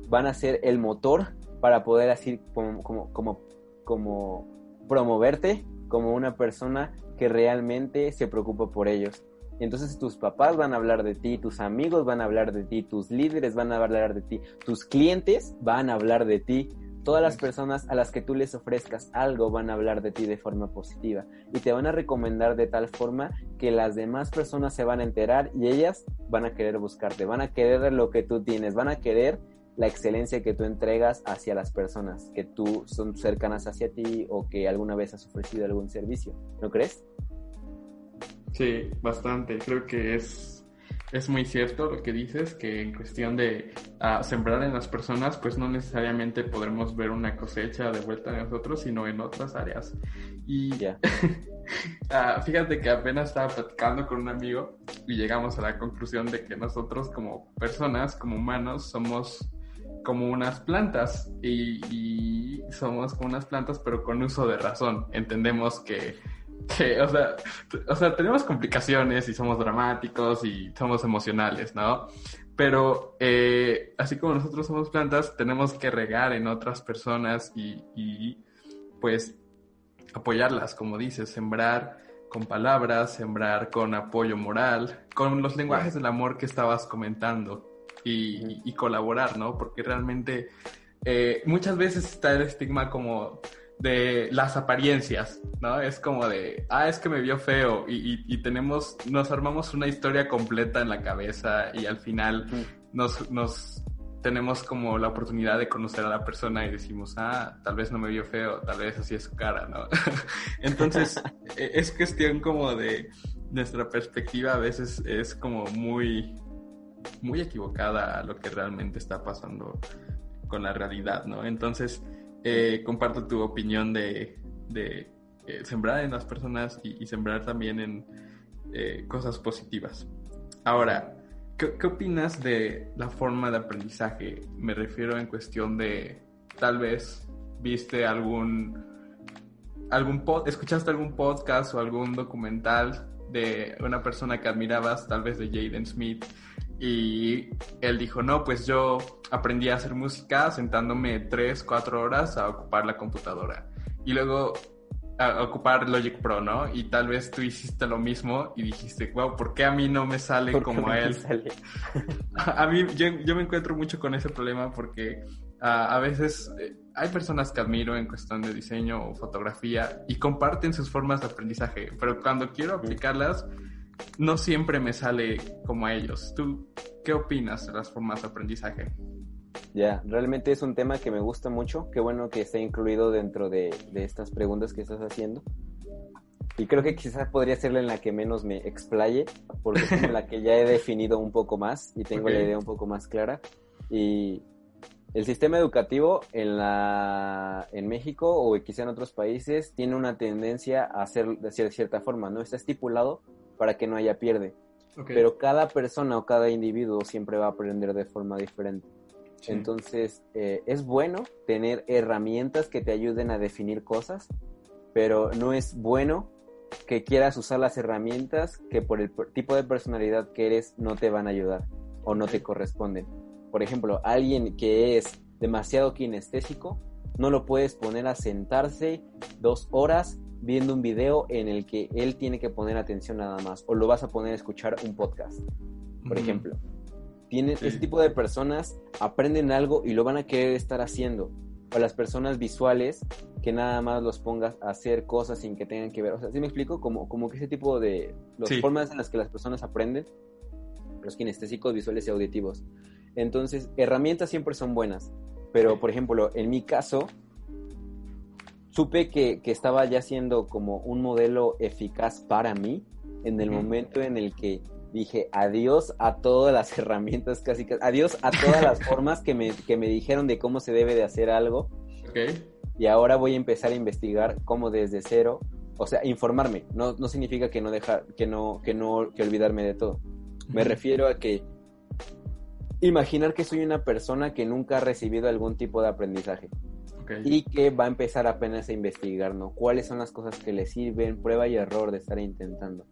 van a ser el motor para poder así como, como, como, como promoverte como una persona que realmente se preocupa por ellos. Y entonces tus papás van a hablar de ti, tus amigos van a hablar de ti, tus líderes van a hablar de ti, tus clientes van a hablar de ti, Todas las personas a las que tú les ofrezcas algo van a hablar de ti de forma positiva y te van a recomendar de tal forma que las demás personas se van a enterar y ellas van a querer buscarte, van a querer lo que tú tienes, van a querer la excelencia que tú entregas hacia las personas que tú son cercanas hacia ti o que alguna vez has ofrecido algún servicio, ¿no crees? Sí, bastante. Creo que es es muy cierto lo que dices, que en cuestión de uh, sembrar en las personas, pues no necesariamente podremos ver una cosecha de vuelta de nosotros, sino en otras áreas. Y uh, [LAUGHS] fíjate que apenas estaba platicando con un amigo y llegamos a la conclusión de que nosotros como personas, como humanos, somos como unas plantas y, y somos como unas plantas pero con uso de razón. Entendemos que Sí, o sea, o sea, tenemos complicaciones y somos dramáticos y somos emocionales, ¿no? Pero eh, así como nosotros somos plantas, tenemos que regar en otras personas y, y pues apoyarlas, como dices, sembrar con palabras, sembrar con apoyo moral, con los lenguajes del amor que estabas comentando y, colaborar, ¿no? Porque realmente eh, muchas veces está el estigma como de las apariencias, ¿no? Es como de, ah, es que me vio feo y, tenemos, nos armamos una historia completa en la cabeza y al final nos, nos tenemos como la oportunidad de conocer a la persona y decimos, ah, tal vez no me vio feo, tal vez así es su cara, ¿no? [LAUGHS] Entonces, e, es cuestión como de nuestra perspectiva a veces es como muy, muy equivocada a lo que realmente está pasando con la realidad, ¿no? Entonces, eh, comparto tu opinión de, eh, sembrar en las personas y, sembrar también en eh, cosas positivas. Ahora, ¿qué, ¿qué, opinas de la forma de aprendizaje? Me refiero en cuestión de, tal vez, viste algún, algún pod, escuchaste algún podcast o algún documental de una persona que admirabas, tal vez de Jaden Smith, y él dijo, no, pues yo aprendí a hacer música sentándome tres, cuatro horas a ocupar la computadora. Y luego a ocupar Logic Pro, ¿no? Y tal vez tú hiciste lo mismo y dijiste, wow, ¿por qué a mí no me sale como él? [LAUGHS] a mí, yo, me encuentro mucho con ese problema porque a veces eh, hay personas que admiro en cuestión de diseño o fotografía y comparten sus formas de aprendizaje, pero cuando quiero aplicarlas, no siempre me sale como a ellos. ¿Tú qué opinas de las formas de aprendizaje? Ya, realmente es un tema que me gusta mucho. Qué bueno que esté incluido dentro de, estas preguntas que estás haciendo. Y creo que quizás podría ser en la que menos me explaye, porque es en la que ya he [LAUGHS] definido un poco más y tengo la idea un poco más clara. Y el sistema educativo en, la, en México o quizá en otros países tiene una tendencia a hacer de cierta forma, ¿no? Está estipulado para que no haya pierde. Pero cada persona o cada individuo siempre va a aprender de forma diferente. Entonces, eh, es bueno tener herramientas que te ayuden a definir cosas, pero no es bueno que quieras usar las herramientas que por el tipo de personalidad que eres no te van a ayudar o no te corresponden. Por ejemplo, alguien que es demasiado kinestésico, no lo puedes poner a sentarse dos horas viendo un video en el que él tiene que poner atención nada más, o lo vas a poner a escuchar un podcast, por ejemplo. Tiene, Ese tipo de personas aprenden algo y lo van a querer estar haciendo. O las personas visuales que nada más los pongas a hacer cosas sin que tengan que ver. O sea, ¿sí me explico? Como, como que ese tipo de... Las formas en las que las personas aprenden, los kinestésicos, visuales y auditivos. Entonces, herramientas siempre son buenas. Pero, por ejemplo, en mi caso, supe que, estaba ya siendo como un modelo eficaz para mí en el momento en el que dije adiós a todas las [LAUGHS] herramientas casi, adiós a todas las [LAUGHS] formas que me, que me dijeron de cómo se debe de hacer algo. Y ahora voy a empezar a investigar cómo desde cero, o sea, informarme. No, no significa que no dejar, que no, que no, que olvidarme de todo. Me refiero a que imaginar que soy una persona que nunca ha recibido algún tipo de aprendizaje y que va a empezar apenas a investigar, ¿no? ¿Cuáles son las cosas que le sirven? Prueba y error de estar intentando.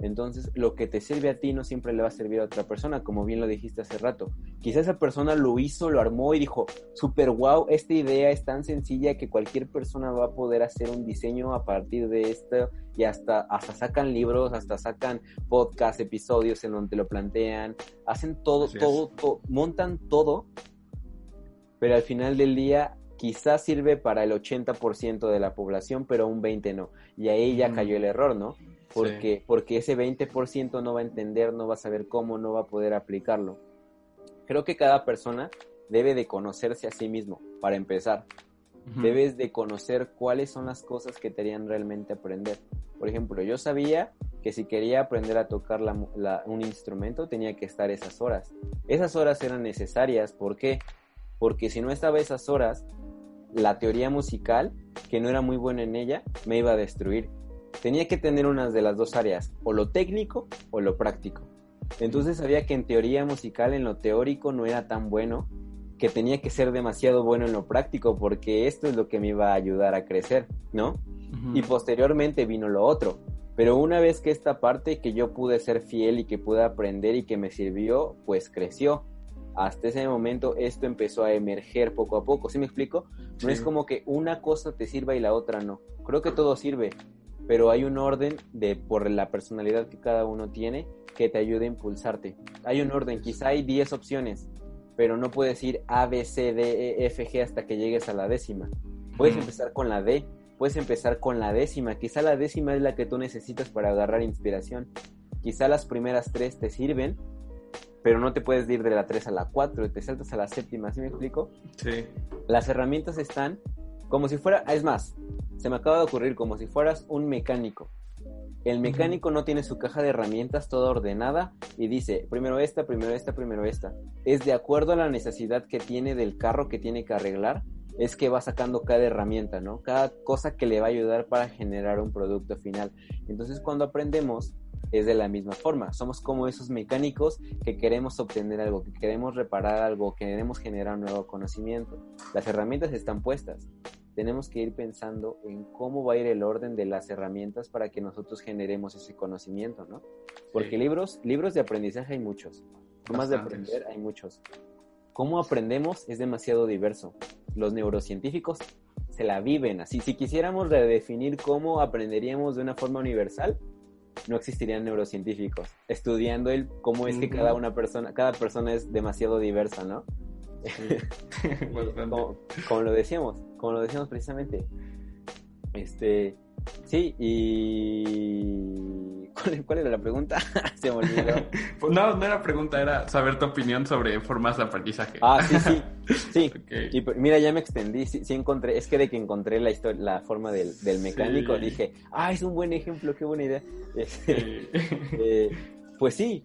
Entonces, lo que te sirve a ti no siempre le va a servir a otra persona, como bien lo dijiste hace rato. Quizás esa persona lo hizo, lo armó y dijo, super wow, esta idea es tan sencilla que cualquier persona va a poder hacer un diseño a partir de esto y hasta, hasta sacan libros, hasta sacan podcast, episodios en donde lo plantean, hacen todo, todo, todo, montan todo, pero al final del día quizás sirve para el 80% de la población, pero un 20% no. Y ahí ya cayó el error, ¿no? Porque, porque ese 20% no va a entender, no va a saber cómo, no va a poder aplicarlo. Creo que cada persona debe de conocerse a sí mismo, para empezar. Debes de conocer cuáles son las cosas que te harían realmente aprender. Por ejemplo, yo sabía que si quería aprender a tocar un instrumento tenía que estar esas horas. Esas horas eran necesarias, ¿por qué? Porque si no estaba esas horas, la teoría musical, que no era muy buena en ella, me iba a destruir. Tenía que tener unas de las dos áreas, o lo técnico o lo práctico. Entonces sabía que en teoría musical, en lo teórico, no era tan bueno, que tenía que ser demasiado bueno en lo práctico, porque esto es lo que me iba a ayudar a crecer, ¿no? y posteriormente vino lo otro. Pero una vez que esta parte que yo pude ser fiel y que pude aprender y que me sirvió, pues creció. Hasta ese momento esto empezó a emerger poco a poco. ¿Sí me explico? No es como que una cosa te sirva y la otra no. Creo que todo sirve, pero hay un orden de por la personalidad que cada uno tiene que te ayude a impulsarte. Hay un orden, quizá hay 10 opciones, pero no puedes ir A, B, C, D, E, F, G hasta que llegues a la décima. Puedes empezar con la D, puedes empezar con la décima. Quizá la décima es la que tú necesitas para agarrar inspiración. Quizá las primeras tres te sirven, pero no te puedes ir de la 3 a la 4, te saltas a la séptima, ¿sí me explico? Sí. Las herramientas están como si fuera, es más, se me acaba de ocurrir como si fueras un mecánico. El mecánico no tiene su caja de herramientas toda ordenada y dice, primero esta, primero esta, primero esta. Es de acuerdo a la necesidad que tiene del carro que tiene que arreglar, es que va sacando cada herramienta, ¿no? Cada cosa que le va a ayudar para generar un producto final. Entonces cuando aprendemos es de la misma forma. Somos como esos mecánicos que queremos obtener algo, que queremos reparar algo, que queremos generar un nuevo conocimiento. Las herramientas están puestas. Tenemos que ir pensando en cómo va a ir el orden de las herramientas para que nosotros generemos ese conocimiento, ¿no? Porque libros, libros de aprendizaje hay muchos. Formas de aprender hay muchos. Cómo aprendemos es demasiado diverso. Los neurocientíficos se la viven así. Si quisiéramos redefinir cómo aprenderíamos de una forma universal, no existirían neurocientíficos estudiando el cómo es que cada una persona, cada persona es demasiado diversa, ¿no? [LAUGHS] como, lo decíamos, como lo decíamos precisamente. Este, sí, y [LAUGHS] ¿Cuál, era la pregunta? [LAUGHS] Se me olvidó. [LAUGHS] No, no era pregunta, era saber tu opinión sobre formas de aprendizaje. Ah, sí, sí. Sí. Y mira, ya me extendí. Sí, encontré. Es que de que encontré la historia, la forma del, mecánico, dije, ah, es un buen ejemplo, qué buena idea. Eh, pues sí.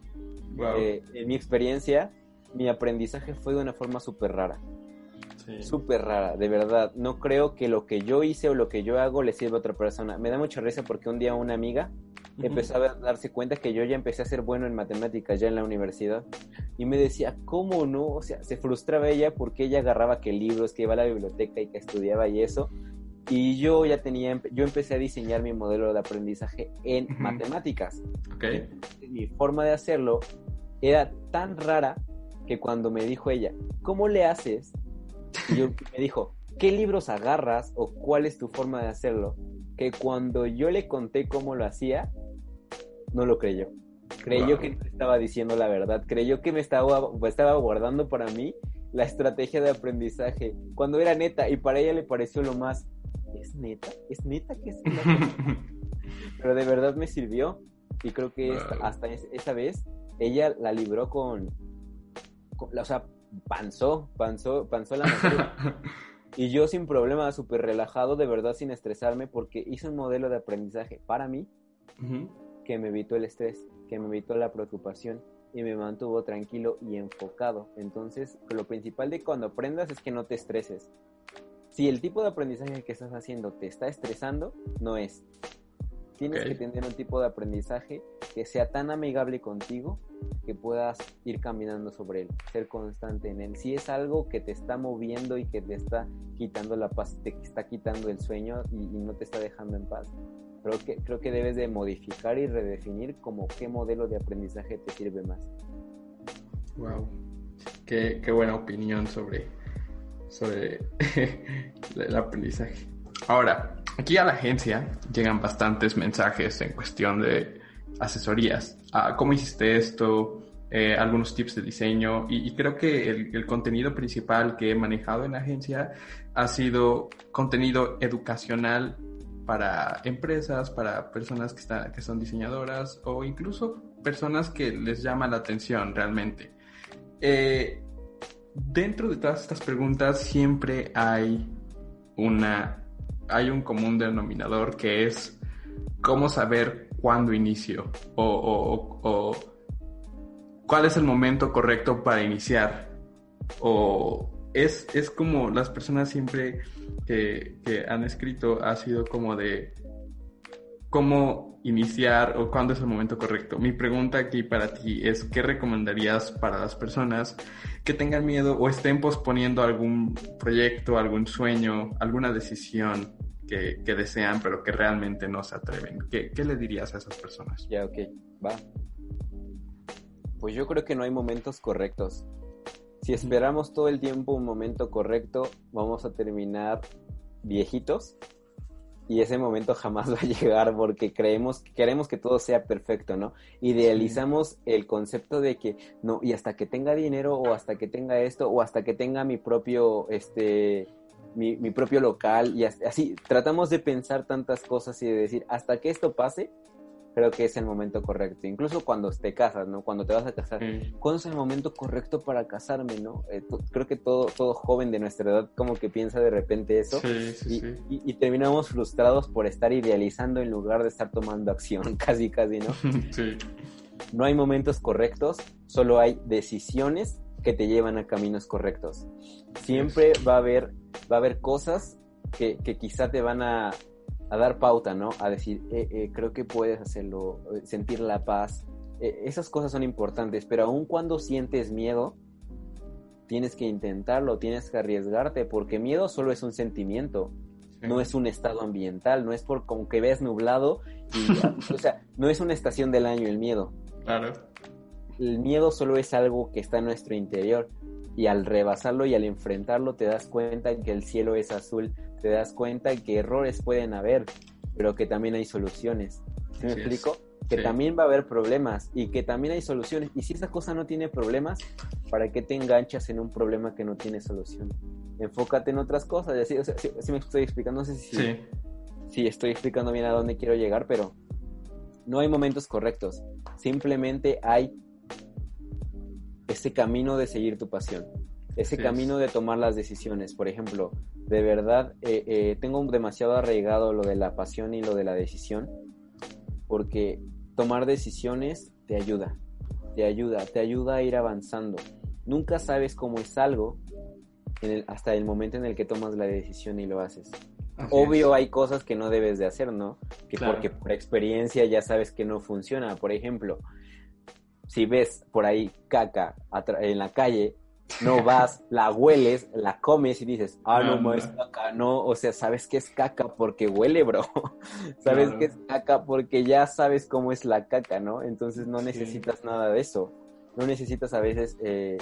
Eh, en mi experiencia, mi aprendizaje fue de una forma súper rara. Súper rara, de verdad. No creo que lo que yo hice o lo que yo hago le sirva a otra persona. Me da mucha risa porque un día una amiga empezó a darse cuenta que yo ya empecé a ser bueno en matemáticas ya en la universidad. Y me decía, ¿cómo no? O sea, se frustraba ella porque ella agarraba que libros, que iba a la biblioteca y que estudiaba y eso. Y yo ya tenía, yo empecé a diseñar mi modelo de aprendizaje en matemáticas. Okay. Mi forma de hacerlo era tan rara que cuando me dijo ella, ¿cómo le haces? Y yo, me dijo, ¿qué libros agarras o cuál es tu forma de hacerlo? Que cuando yo le conté cómo lo hacía, no lo creyó. Creyó que estaba diciendo la verdad, creyó que me estaba, estaba guardando para mí la estrategia de aprendizaje, cuando era neta, y para ella le pareció lo más, ¿es neta? ¿Es neta que es [LAUGHS] Pero de verdad me sirvió, y creo que hasta esa vez ella la libró con, o sea, panzó, panzó, panzó la [LAUGHS] y yo sin problema, súper relajado, de verdad sin estresarme, porque hice un modelo de aprendizaje para mí que me evitó el estrés, que me evitó la preocupación y me mantuvo tranquilo y enfocado. Entonces, lo principal de cuando aprendas es que no te estreses. Si el tipo de aprendizaje que estás haciendo te está estresando, no es. Tienes que tener un tipo de aprendizaje que sea tan amigable contigo que puedas ir caminando sobre él, ser constante en él. Si es algo que te está moviendo y que te está quitando la paz, te está quitando el sueño y, y no te está dejando en paz, Creo que, creo que debes de modificar y redefinir como qué modelo de aprendizaje te sirve más. Wow. Qué, qué buena opinión sobre, sobre [LAUGHS] el aprendizaje. Ahora, aquí a la agencia llegan bastantes mensajes en cuestión de asesorías. Ah, ¿Cómo hiciste esto? Eh, algunos tips de diseño y, creo que el, contenido principal que he manejado en la agencia ha sido contenido educacional para empresas, para personas que, están, que son diseñadoras o incluso personas que les llama la atención realmente. Eh, dentro de todas estas preguntas siempre hay una hay un común denominador que es cómo saber cuándo inicio o, cuál es el momento correcto para iniciar. O es, es como las personas siempre que, han escrito ha sido como de cómo iniciar o cuándo es el momento correcto. Mi pregunta aquí para ti es, ¿qué recomendarías para las personas que tengan miedo o estén posponiendo algún proyecto, algún sueño, alguna decisión que, desean, pero que realmente no se atreven. ¿Qué, ¿Qué, le dirías a esas personas? Ya, ok, va. Pues yo creo que no hay momentos correctos. Si esperamos todo el tiempo un momento correcto, vamos a terminar viejitos y ese momento jamás [LAUGHS] va a llegar porque creemos, queremos que todo sea perfecto, ¿no? Idealizamos el concepto de que no, y hasta que tenga dinero o hasta que tenga esto o hasta que tenga mi propio, este, mi, mi propio local y así, tratamos de pensar tantas cosas y de decir, hasta que esto pase, creo que es el momento correcto. Incluso cuando te casas, ¿no? Cuando te vas a casar. ¿Cuándo es el momento correcto para casarme, no? Eh, creo que todo, todo joven de nuestra edad como que piensa de repente eso. y, Y, terminamos frustrados por estar idealizando en lugar de estar tomando acción, [LAUGHS] casi, casi, ¿no? [LAUGHS] sí. No hay momentos correctos, solo hay decisiones que te llevan a caminos correctos. Siempre va a haber, va a haber cosas que, que quizá te van a, a dar pauta, ¿no? A decir, eh, eh, creo que puedes hacerlo, eh, sentir la paz. esas cosas son importantes, pero aun cuando sientes miedo, tienes que intentarlo, tienes que arriesgarte, porque miedo solo es un sentimiento, no es un estado ambiental, no es por como que ves nublado y, [LAUGHS] o sea, no es una estación del año el miedo. Claro. El miedo solo es algo que está en nuestro interior y al rebasarlo y al enfrentarlo te das cuenta que el cielo es azul, te das cuenta que errores pueden haber, pero que también hay soluciones. ¿Sí me explico? Que también va a haber problemas y que también hay soluciones. Y si esa cosa no tiene problemas, ¿para qué te enganchas en un problema que no tiene solución? Enfócate en otras cosas. Así, o sea, si, me estoy explicando, no sé si, si estoy explicando bien a dónde quiero llegar, pero no hay momentos correctos. Simplemente hay ese camino de seguir tu pasión, ese camino de tomar las decisiones. Por ejemplo, de verdad eh, eh, tengo demasiado arraigado lo de la pasión y lo de la decisión, porque tomar decisiones te ayuda, te ayuda, te ayuda a ir avanzando. Nunca sabes cómo es algo hasta el momento en el que tomas la decisión y lo haces. Obvio hay cosas que no debes de hacer, ¿no? Que porque por experiencia ya sabes que no funciona. Por ejemplo, si ves por ahí caca en la calle, no vas, [LAUGHS] la hueles, la comes y dices, ah, no, no es caca, no, o sea, sabes que es caca porque huele, bro. [LAUGHS] sabes que es caca porque ya sabes cómo es la caca, ¿no? Entonces no necesitas nada de eso. No necesitas a veces eh,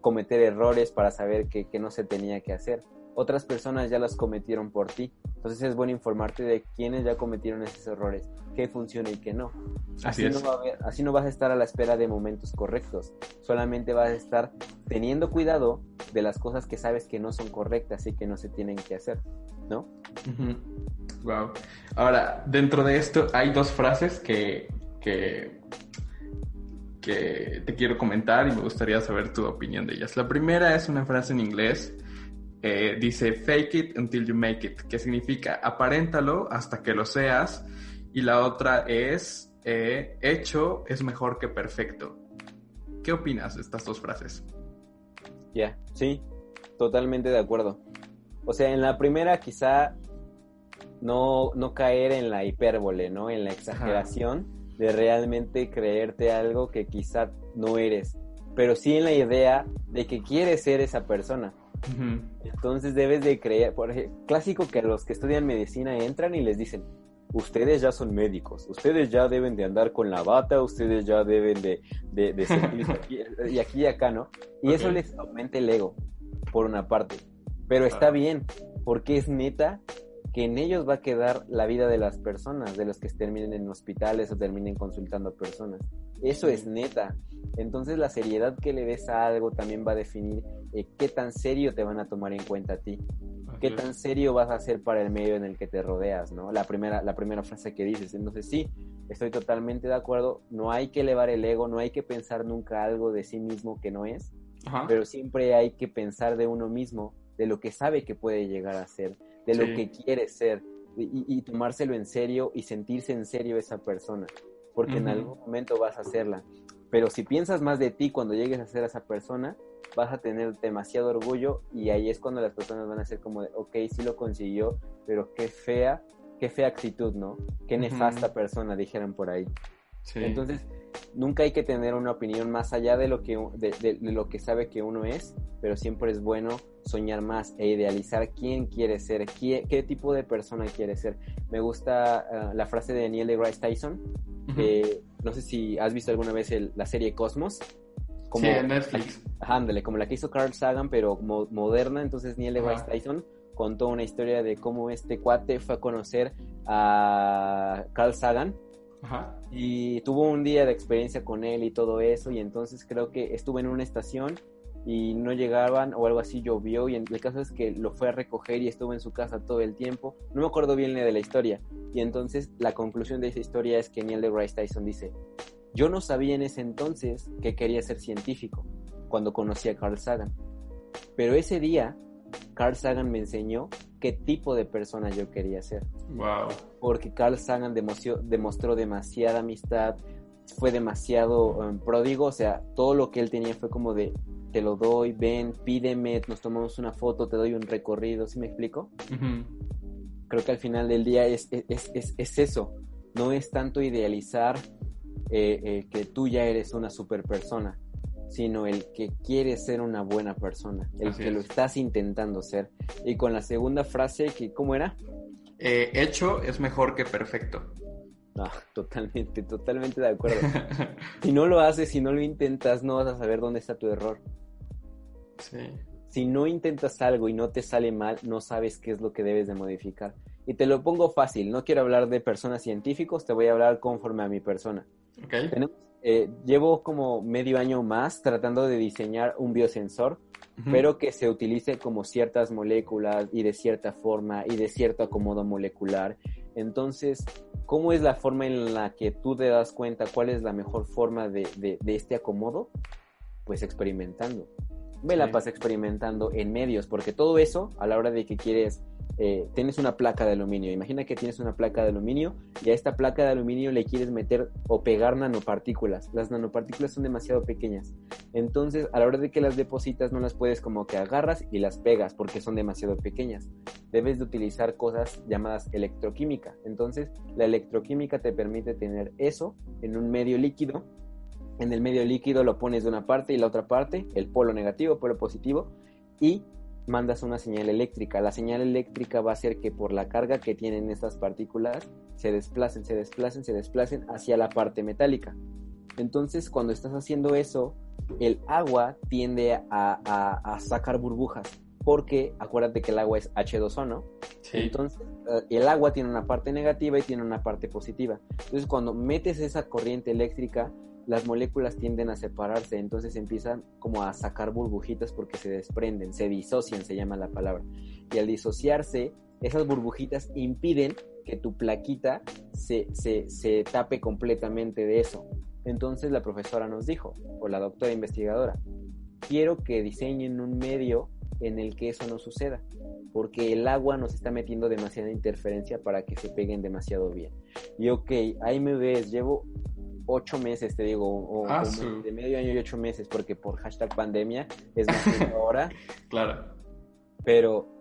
cometer errores para saber que, que no se tenía que hacer otras personas ya las cometieron por ti. Entonces es bueno informarte de quiénes ya cometieron esos errores, qué funciona y qué no. Así, no, así no vas a estar a la espera de momentos correctos, solamente vas a estar teniendo cuidado de las cosas que sabes que no son correctas y que no se tienen que hacer, ¿no? Wow. Ahora, dentro de esto hay dos frases que, que, que te quiero comentar y me gustaría saber tu opinión de ellas. La primera es una frase en inglés eh, dice fake it until you make it, que significa aparéntalo hasta que lo seas. Y la otra es eh, hecho es mejor que perfecto. ¿Qué opinas de estas dos frases? Ya, sí, totalmente de acuerdo. O sea, en la primera quizá no, no caer en la hipérbole, ¿no? En la exageración de realmente creerte algo que quizá no eres, pero sí en la idea de que quieres ser esa persona. Entonces debes de creer, por ejemplo, clásico que los que estudian medicina entran y les dicen, ustedes ya son médicos, ustedes ya deben de andar con la bata, ustedes ya deben de, de, [LAUGHS] aquí, y aquí y acá, ¿no? Y eso les aumenta el ego, por una parte. Pero está bien, porque es neta que en ellos va a quedar la vida de las personas, de los que terminen en hospitales o terminen consultando personas. Eso es neta. Entonces la seriedad que le des a algo también va a definir eh, qué tan serio te van a tomar en cuenta a ti. Qué tan serio vas a hacer para el medio en el que te rodeas, ¿no? La primera, la primera frase que dices. Entonces sí, estoy totalmente de acuerdo. No hay que elevar el ego, no hay que pensar nunca algo de sí mismo que no es, pero siempre hay que pensar de uno mismo, de lo que sabe que puede llegar a ser, de lo que quiere ser, y, tomárselo en serio y sentirse en serio esa persona, porque en algún momento vas a hacerla. Pero si piensas más de ti cuando llegues a ser esa persona, vas a tener demasiado orgullo y ahí es cuando las personas van a ser como de, ok, sí lo consiguió, pero qué fea, qué fea actitud, ¿no? Qué nefasta persona, dijeran por ahí. Entonces, nunca hay que tener una opinión más allá de lo que, de, lo que sabe que uno es, pero siempre es bueno soñar más e idealizar quién quiere ser, qué, tipo de persona quiere ser. Me gusta ah, la frase de Neil deGrasse Tyson, no sé si has visto alguna vez la serie Cosmos. Como, sí, en Netflix. Ándale, como la que hizo Carl Sagan, pero moderna, entonces Neil deGrasse Tyson contó una historia de cómo este cuate fue a conocer a Carl Sagan y tuvo un día de experiencia con él y todo eso y entonces creo que estuvo en una estación y no llegaban o algo así llovió y el caso es que lo fue a recoger y estuvo en su casa todo el tiempo. No me acuerdo bien de la historia y entonces la conclusión de esa historia es que Neil deGrasse Tyson dice, yo no sabía en ese entonces que quería ser científico cuando conocí a Carl Sagan, pero ese día Carl Sagan me enseñó qué tipo de persona yo quería ser. Wow. Porque Carl Sagan demostró, demasiada amistad, fue demasiado um, pródigo, o sea, todo lo que él tenía fue como de, te lo doy, ven, pídeme, nos tomamos una foto, te doy un recorrido, ¿sí me explico? Creo que al final del día es, es, eso, no es tanto idealizar eh, eh, que tú ya eres una super persona, sino el que quiere ser una buena persona, el que lo estás intentando ser. Y con la segunda frase, que ¿cómo era? Eh, hecho es mejor que perfecto. Ah, [LAUGHS] totalmente, totalmente de acuerdo. [LAUGHS] si no lo haces, si no lo intentas, no vas a saber dónde está tu error. Sí. Si no intentas algo y no te sale mal, no sabes qué es lo que debes de modificar. Y te lo pongo fácil, no quiero hablar de personas científicos, te voy a hablar conforme a mi persona. Okay. Tenemos eh, llevo como medio año más tratando de diseñar un biosensor, pero que se utilice como ciertas moléculas y de cierta forma y de cierto acomodo molecular. Entonces, ¿cómo es la forma en la que tú te das cuenta cuál es la mejor forma de, de, este acomodo? Pues experimentando. Me la pasa experimentando en medios, porque todo eso, a la hora de que quieres eh, tienes una placa de aluminio. Imagina que tienes una placa de aluminio y a esta placa de aluminio le quieres meter o pegar nanopartículas. Las nanopartículas son demasiado pequeñas. Entonces, a la hora de que las depositas, no las puedes como que agarras y las pegas porque son demasiado pequeñas. Debes de utilizar cosas llamadas electroquímica. Entonces, la electroquímica te permite tener eso en un medio líquido. En el medio líquido lo pones de una parte y la otra parte, el polo negativo, polo positivo, y mandas una señal eléctrica. La señal eléctrica va a hacer que por la carga que tienen estas partículas se desplacen, se desplacen, se desplacen hacia la parte metálica. Entonces, cuando estás haciendo eso, el agua tiende a, sacar burbujas, porque acuérdate que el agua es H2O, ¿no? Entonces, eh, el agua tiene una parte negativa y tiene una parte positiva. Entonces, cuando metes esa corriente eléctrica, las moléculas tienden a separarse, entonces empiezan como a sacar burbujitas porque se desprenden, se disocian, se llama la palabra. Y al disociarse, esas burbujitas impiden que tu plaquita se, se, tape completamente de eso. Entonces la profesora nos dijo, o la doctora investigadora, quiero que diseñen un medio en el que eso no suceda, porque el agua nos está metiendo demasiada interferencia para que se peguen demasiado bien. Y ok, ahí me ves, llevo ocho meses, te digo, o, ah, de medio año y ocho meses, porque por hashtag pandemia es más que [LAUGHS] ahora. claro. Pero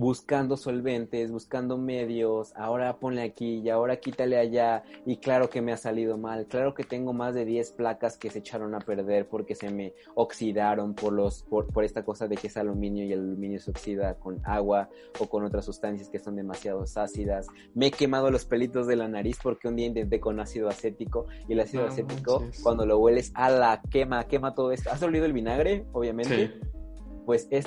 buscando solventes, buscando medios, ahora ponle aquí y ahora quítale allá y claro que me ha salido mal, claro que tengo más de 10 placas que se echaron a perder porque se me oxidaron por los por, por esta cosa de que es aluminio y el aluminio se oxida con agua o con otras sustancias que son demasiado ácidas. Me he quemado los pelitos de la nariz porque un día intenté con ácido acético y el ácido acético cuando lo hueles a la quema, quema todo esto. ¿Has olido el vinagre? Obviamente. Sí. Pues es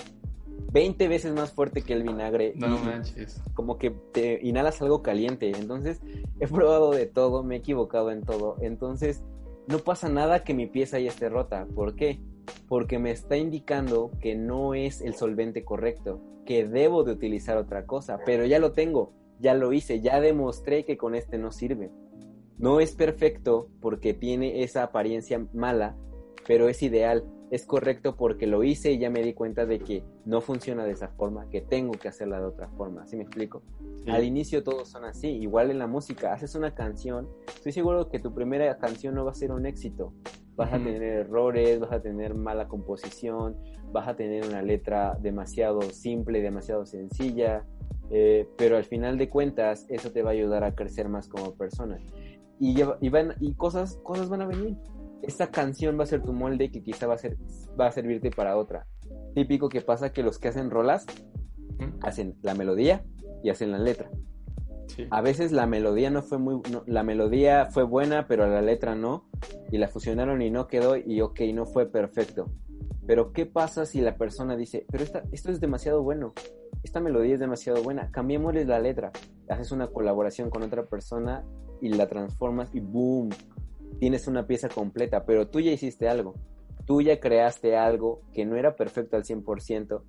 20 veces más fuerte que el vinagre. No manches. Como que te inhalas algo caliente. Entonces, he probado de todo, me he equivocado en todo. Entonces, no pasa nada que mi pieza ya esté rota. ¿Por qué? Porque me está indicando que no es el solvente correcto, que debo de utilizar otra cosa, pero ya lo tengo, ya lo hice, ya demostré que con este no sirve. No es perfecto porque tiene esa apariencia mala, pero es ideal es correcto porque lo hice y ya me di cuenta de que no funciona de esa forma, que tengo que hacerla de otra forma, ¿sí me explico? Al inicio todos son así, igual en la música, haces una canción, estoy seguro que tu primera canción no va a ser un éxito, vas a tener errores, vas a tener mala composición, vas a tener una letra demasiado simple, demasiado sencilla, eh, pero al final de cuentas eso te va a ayudar a crecer más como persona. y, lleva- y, van, y cosas, cosas van a venir. Esta canción va a ser tu molde que quizá va a, ser, va a servirte para otra. Típico que pasa que los que hacen rolas hacen la melodía y hacen la letra. Sí. A veces la melodía no fue muy, no- la melodía fue buena, pero la letra no, y la fusionaron y no quedó, y ok, no fue perfecto. Pero ¿qué pasa si la persona dice, pero esta, esto es demasiado bueno, esta melodía es demasiado buena, cambiémosle la letra, haces una colaboración con otra persona y la transformas y boom, tienes una pieza completa, pero tú ya hiciste algo, tú ya creaste algo que no era perfecto al 100%,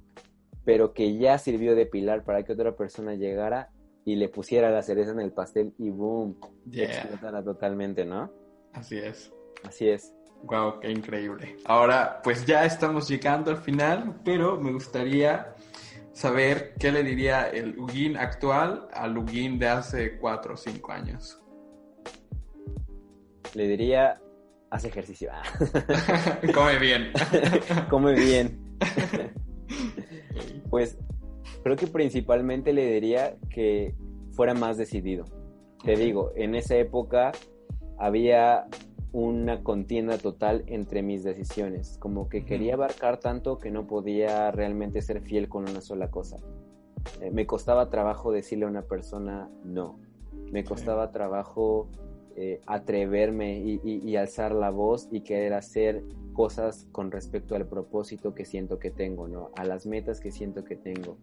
pero que ya sirvió de pilar para que otra persona llegara y le pusiera la cereza en el pastel y boom, Yeah. explotara totalmente, ¿no? Así es. Así es. Wow, qué increíble. Ahora, pues ya estamos llegando al final, pero me gustaría saber qué le diría el Ugin actual al Ugin de hace 4 o 5 años. Le diría, haz ejercicio, Ah, [LAUGHS] Come bien. [LAUGHS] come bien. [LAUGHS] Pues creo que principalmente le diría que fuera más decidido. Te digo, en esa época había una contienda total entre mis decisiones, como que quería abarcar tanto que no podía realmente ser fiel con una sola cosa. Eh, me costaba trabajo decirle a una persona no, me costaba trabajo eh, atreverme y, y- y alzar la voz y querer hacer cosas con respecto al propósito que siento que tengo, ¿no? A las metas que siento que tengo.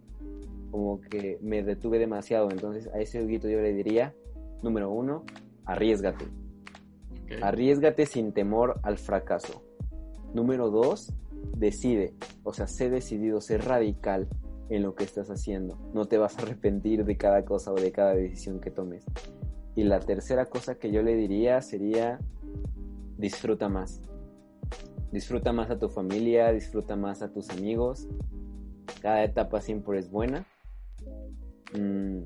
Como que me detuve demasiado. Entonces a ese Huguito yo le diría, número uno, arriesgate. Ok. Arriesgate sin temor al fracaso. Número dos, decide. O sea, sé decidido, sé radical en lo que estás haciendo. No te vas a arrepentir de cada cosa o de cada decisión que tomes. Y la tercera cosa que yo le diría sería, disfruta más. Disfruta más a tu familia, disfruta más a tus amigos. Cada etapa siempre es buena. Mm.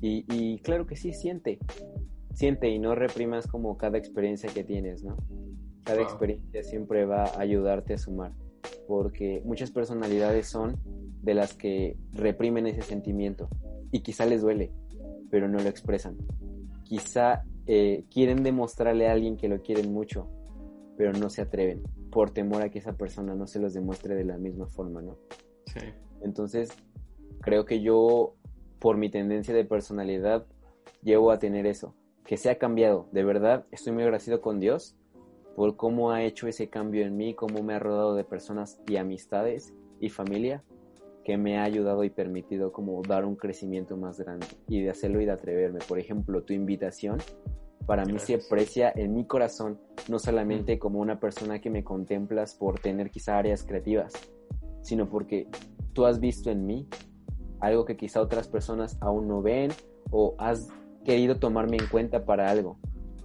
Y, y claro que sí, siente. Siente y no reprimas como cada experiencia que tienes, ¿no? Cada Wow. experiencia siempre va a ayudarte a sumar. Porque muchas personalidades son de las que reprimen ese sentimiento. Y quizá les duele, pero no lo expresan. Quizá eh, quieren demostrarle a alguien que lo quieren mucho, pero no se atreven por temor a que esa persona no se los demuestre de la misma forma, ¿no? Sí. Entonces, creo que yo, por mi tendencia de personalidad, llevo a tener eso, que se ha cambiado. De verdad, estoy muy agradecido con Dios por cómo ha hecho ese cambio en mí, cómo me ha rodado de personas y amistades y familia que me ha ayudado y permitido como dar un crecimiento más grande y de hacerlo y de atreverme. Por ejemplo, tu invitación para mí se aprecia en mi corazón, no solamente como una persona que me contemplas por tener quizá áreas creativas, sino porque tú has visto en mí algo que quizá otras personas aún no ven o has querido tomarme en cuenta para algo.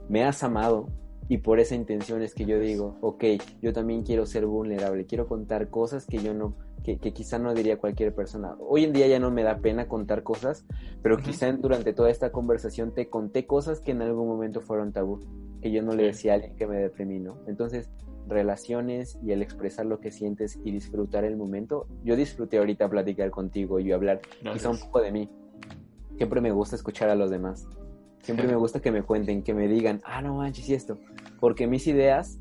Me has amado y por esa intención es que yo digo, ok, yo también quiero ser vulnerable, quiero contar cosas que yo no, que, que quizá no diría cualquier persona. Hoy en día ya no me da pena contar cosas, pero Ujú. quizá durante toda esta conversación te conté cosas que en algún momento fueron tabú, que yo no le decía a alguien que me deprimí, ¿no? Entonces, relaciones y el expresar lo que sientes y disfrutar el momento. Yo disfruté ahorita platicar contigo y hablar quizá un Gracias. poco de mí. Siempre me gusta escuchar a los demás. Siempre Sí. me gusta que me cuenten, que me digan, ah, no manches, y esto. Porque mis ideas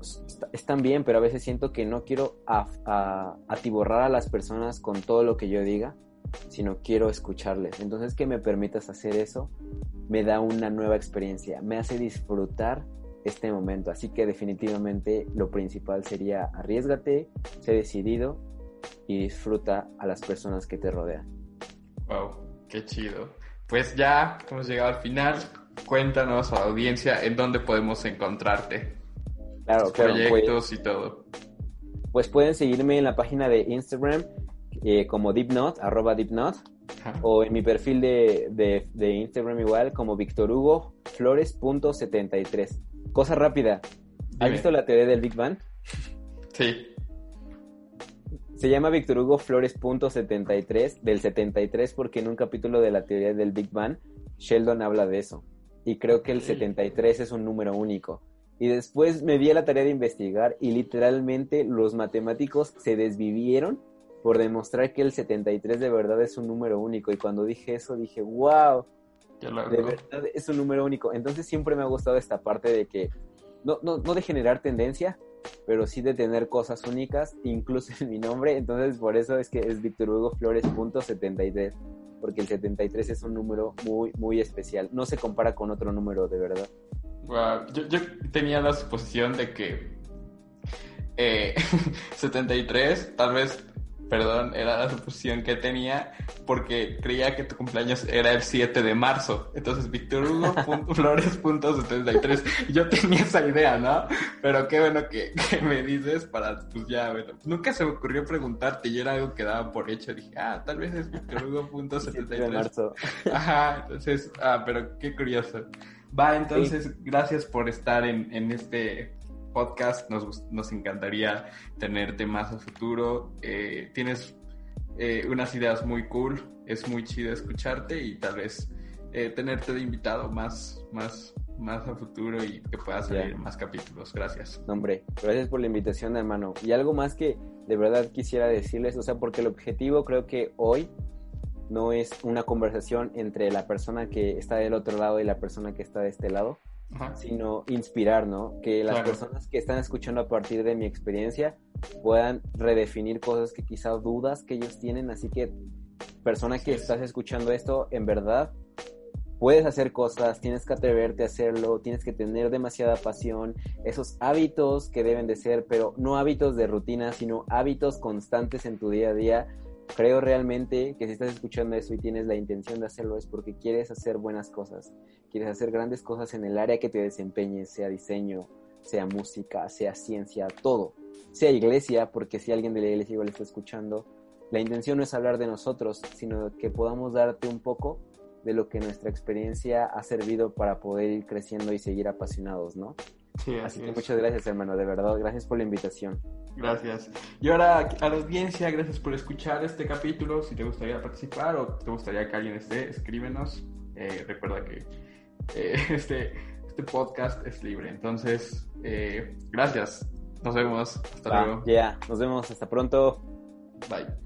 est- están bien, pero a veces siento que no quiero a- atiborrar a las personas con todo lo que yo diga, sino quiero escucharles. Entonces, que me permitas hacer eso me da una nueva experiencia, me hace disfrutar este momento. Así que definitivamente lo principal sería arriesgate, sé decidido y disfruta a las personas que te rodean. Wow, qué chido. Pues ya hemos llegado al final. Cuéntanos a la audiencia en dónde podemos encontrarte. Claro, claro. Pues, proyectos y todo. pues pueden seguirme en la página de Instagram eh, como DeepNot, arroba DeepNot, Ajá. o en mi perfil de, de, de Instagram igual como Víctor Hugo Flores.73. Cosa rápida. ¿Has Dime. visto la teoría del Big Bang? Sí. Se llama Víctor Hugo Flores.73 del 73 porque en un capítulo de la teoría del Big Bang Sheldon habla de eso. Y creo que el Ok. 73 es un número único. Y después me di a la tarea de investigar y literalmente los matemáticos se desvivieron por demostrar que el 73 de verdad es un número único. Y cuando dije eso dije, wow, De verdad es un número único. Entonces siempre me ha gustado esta parte de que, no, no, no de generar tendencia, pero sí de tener cosas únicas, incluso en mi nombre. Entonces por eso es que es Víctor Hugo Flores porque el 73 es un número muy, muy especial. No se compara con otro número, de verdad. Yo, yo, tenía la suposición de que eh, [LAUGHS] 73 tal vez perdón, era la suposición que tenía porque creía que tu cumpleaños era el 7 de marzo. Entonces, Víctor Hugo [LAUGHS] Flores.73. Yo tenía esa idea, ¿no? Pero qué bueno [LAUGHS] que, me dices para, pues ya, bueno. Nunca se me ocurrió preguntarte y era algo que daba por hecho. Dije, ah, tal vez es Víctor Hugo.73. marzo. Ajá, entonces, ah, pero qué curioso. Va, entonces, gracias por estar en, en este podcast. Nos, nos encantaría tenerte más a futuro. Eh, tienes eh, unas ideas muy cool, es muy chido escucharte y tal vez eh, tenerte de invitado más, más, más a futuro y que puedas salir más capítulos. Gracias. hombre, gracias por la invitación, hermano. Y algo más que de verdad quisiera decirles, o sea, porque el objetivo creo que hoy no es una conversación entre la persona que está del otro lado y la persona que está de este lado, sino inspirar, ¿no? Que las personas que están escuchando a partir de mi experiencia puedan redefinir cosas que quizá dudas que ellos tienen. Así que, persona que estás escuchando esto, en verdad, puedes hacer cosas, tienes que atreverte a hacerlo, tienes que tener demasiada pasión, esos hábitos que deben de ser, pero no hábitos de rutina, sino hábitos constantes en tu día a día creo realmente que si estás escuchando eso y tienes la intención de hacerlo es porque quieres hacer buenas cosas, quieres hacer grandes cosas en el área que te desempeñes, sea diseño, sea música, sea ciencia, todo, sea iglesia, porque si alguien de la iglesia igual está escuchando, la intención no es hablar de nosotros, sino que podamos darte un poco de lo que nuestra experiencia ha servido para poder ir creciendo y seguir apasionados, ¿no? Sí, así, que muchas gracias, hermano, de verdad, gracias por la invitación. Gracias. Y ahora a la audiencia, gracias por escuchar este capítulo. Si te gustaría participar o te gustaría que alguien esté, escríbenos. Eh, recuerda que eh, [LAUGHS] este, este podcast es libre. Entonces, eh, gracias. Nos vemos. Hasta luego. Ya, nos vemos. Hasta pronto. Bye.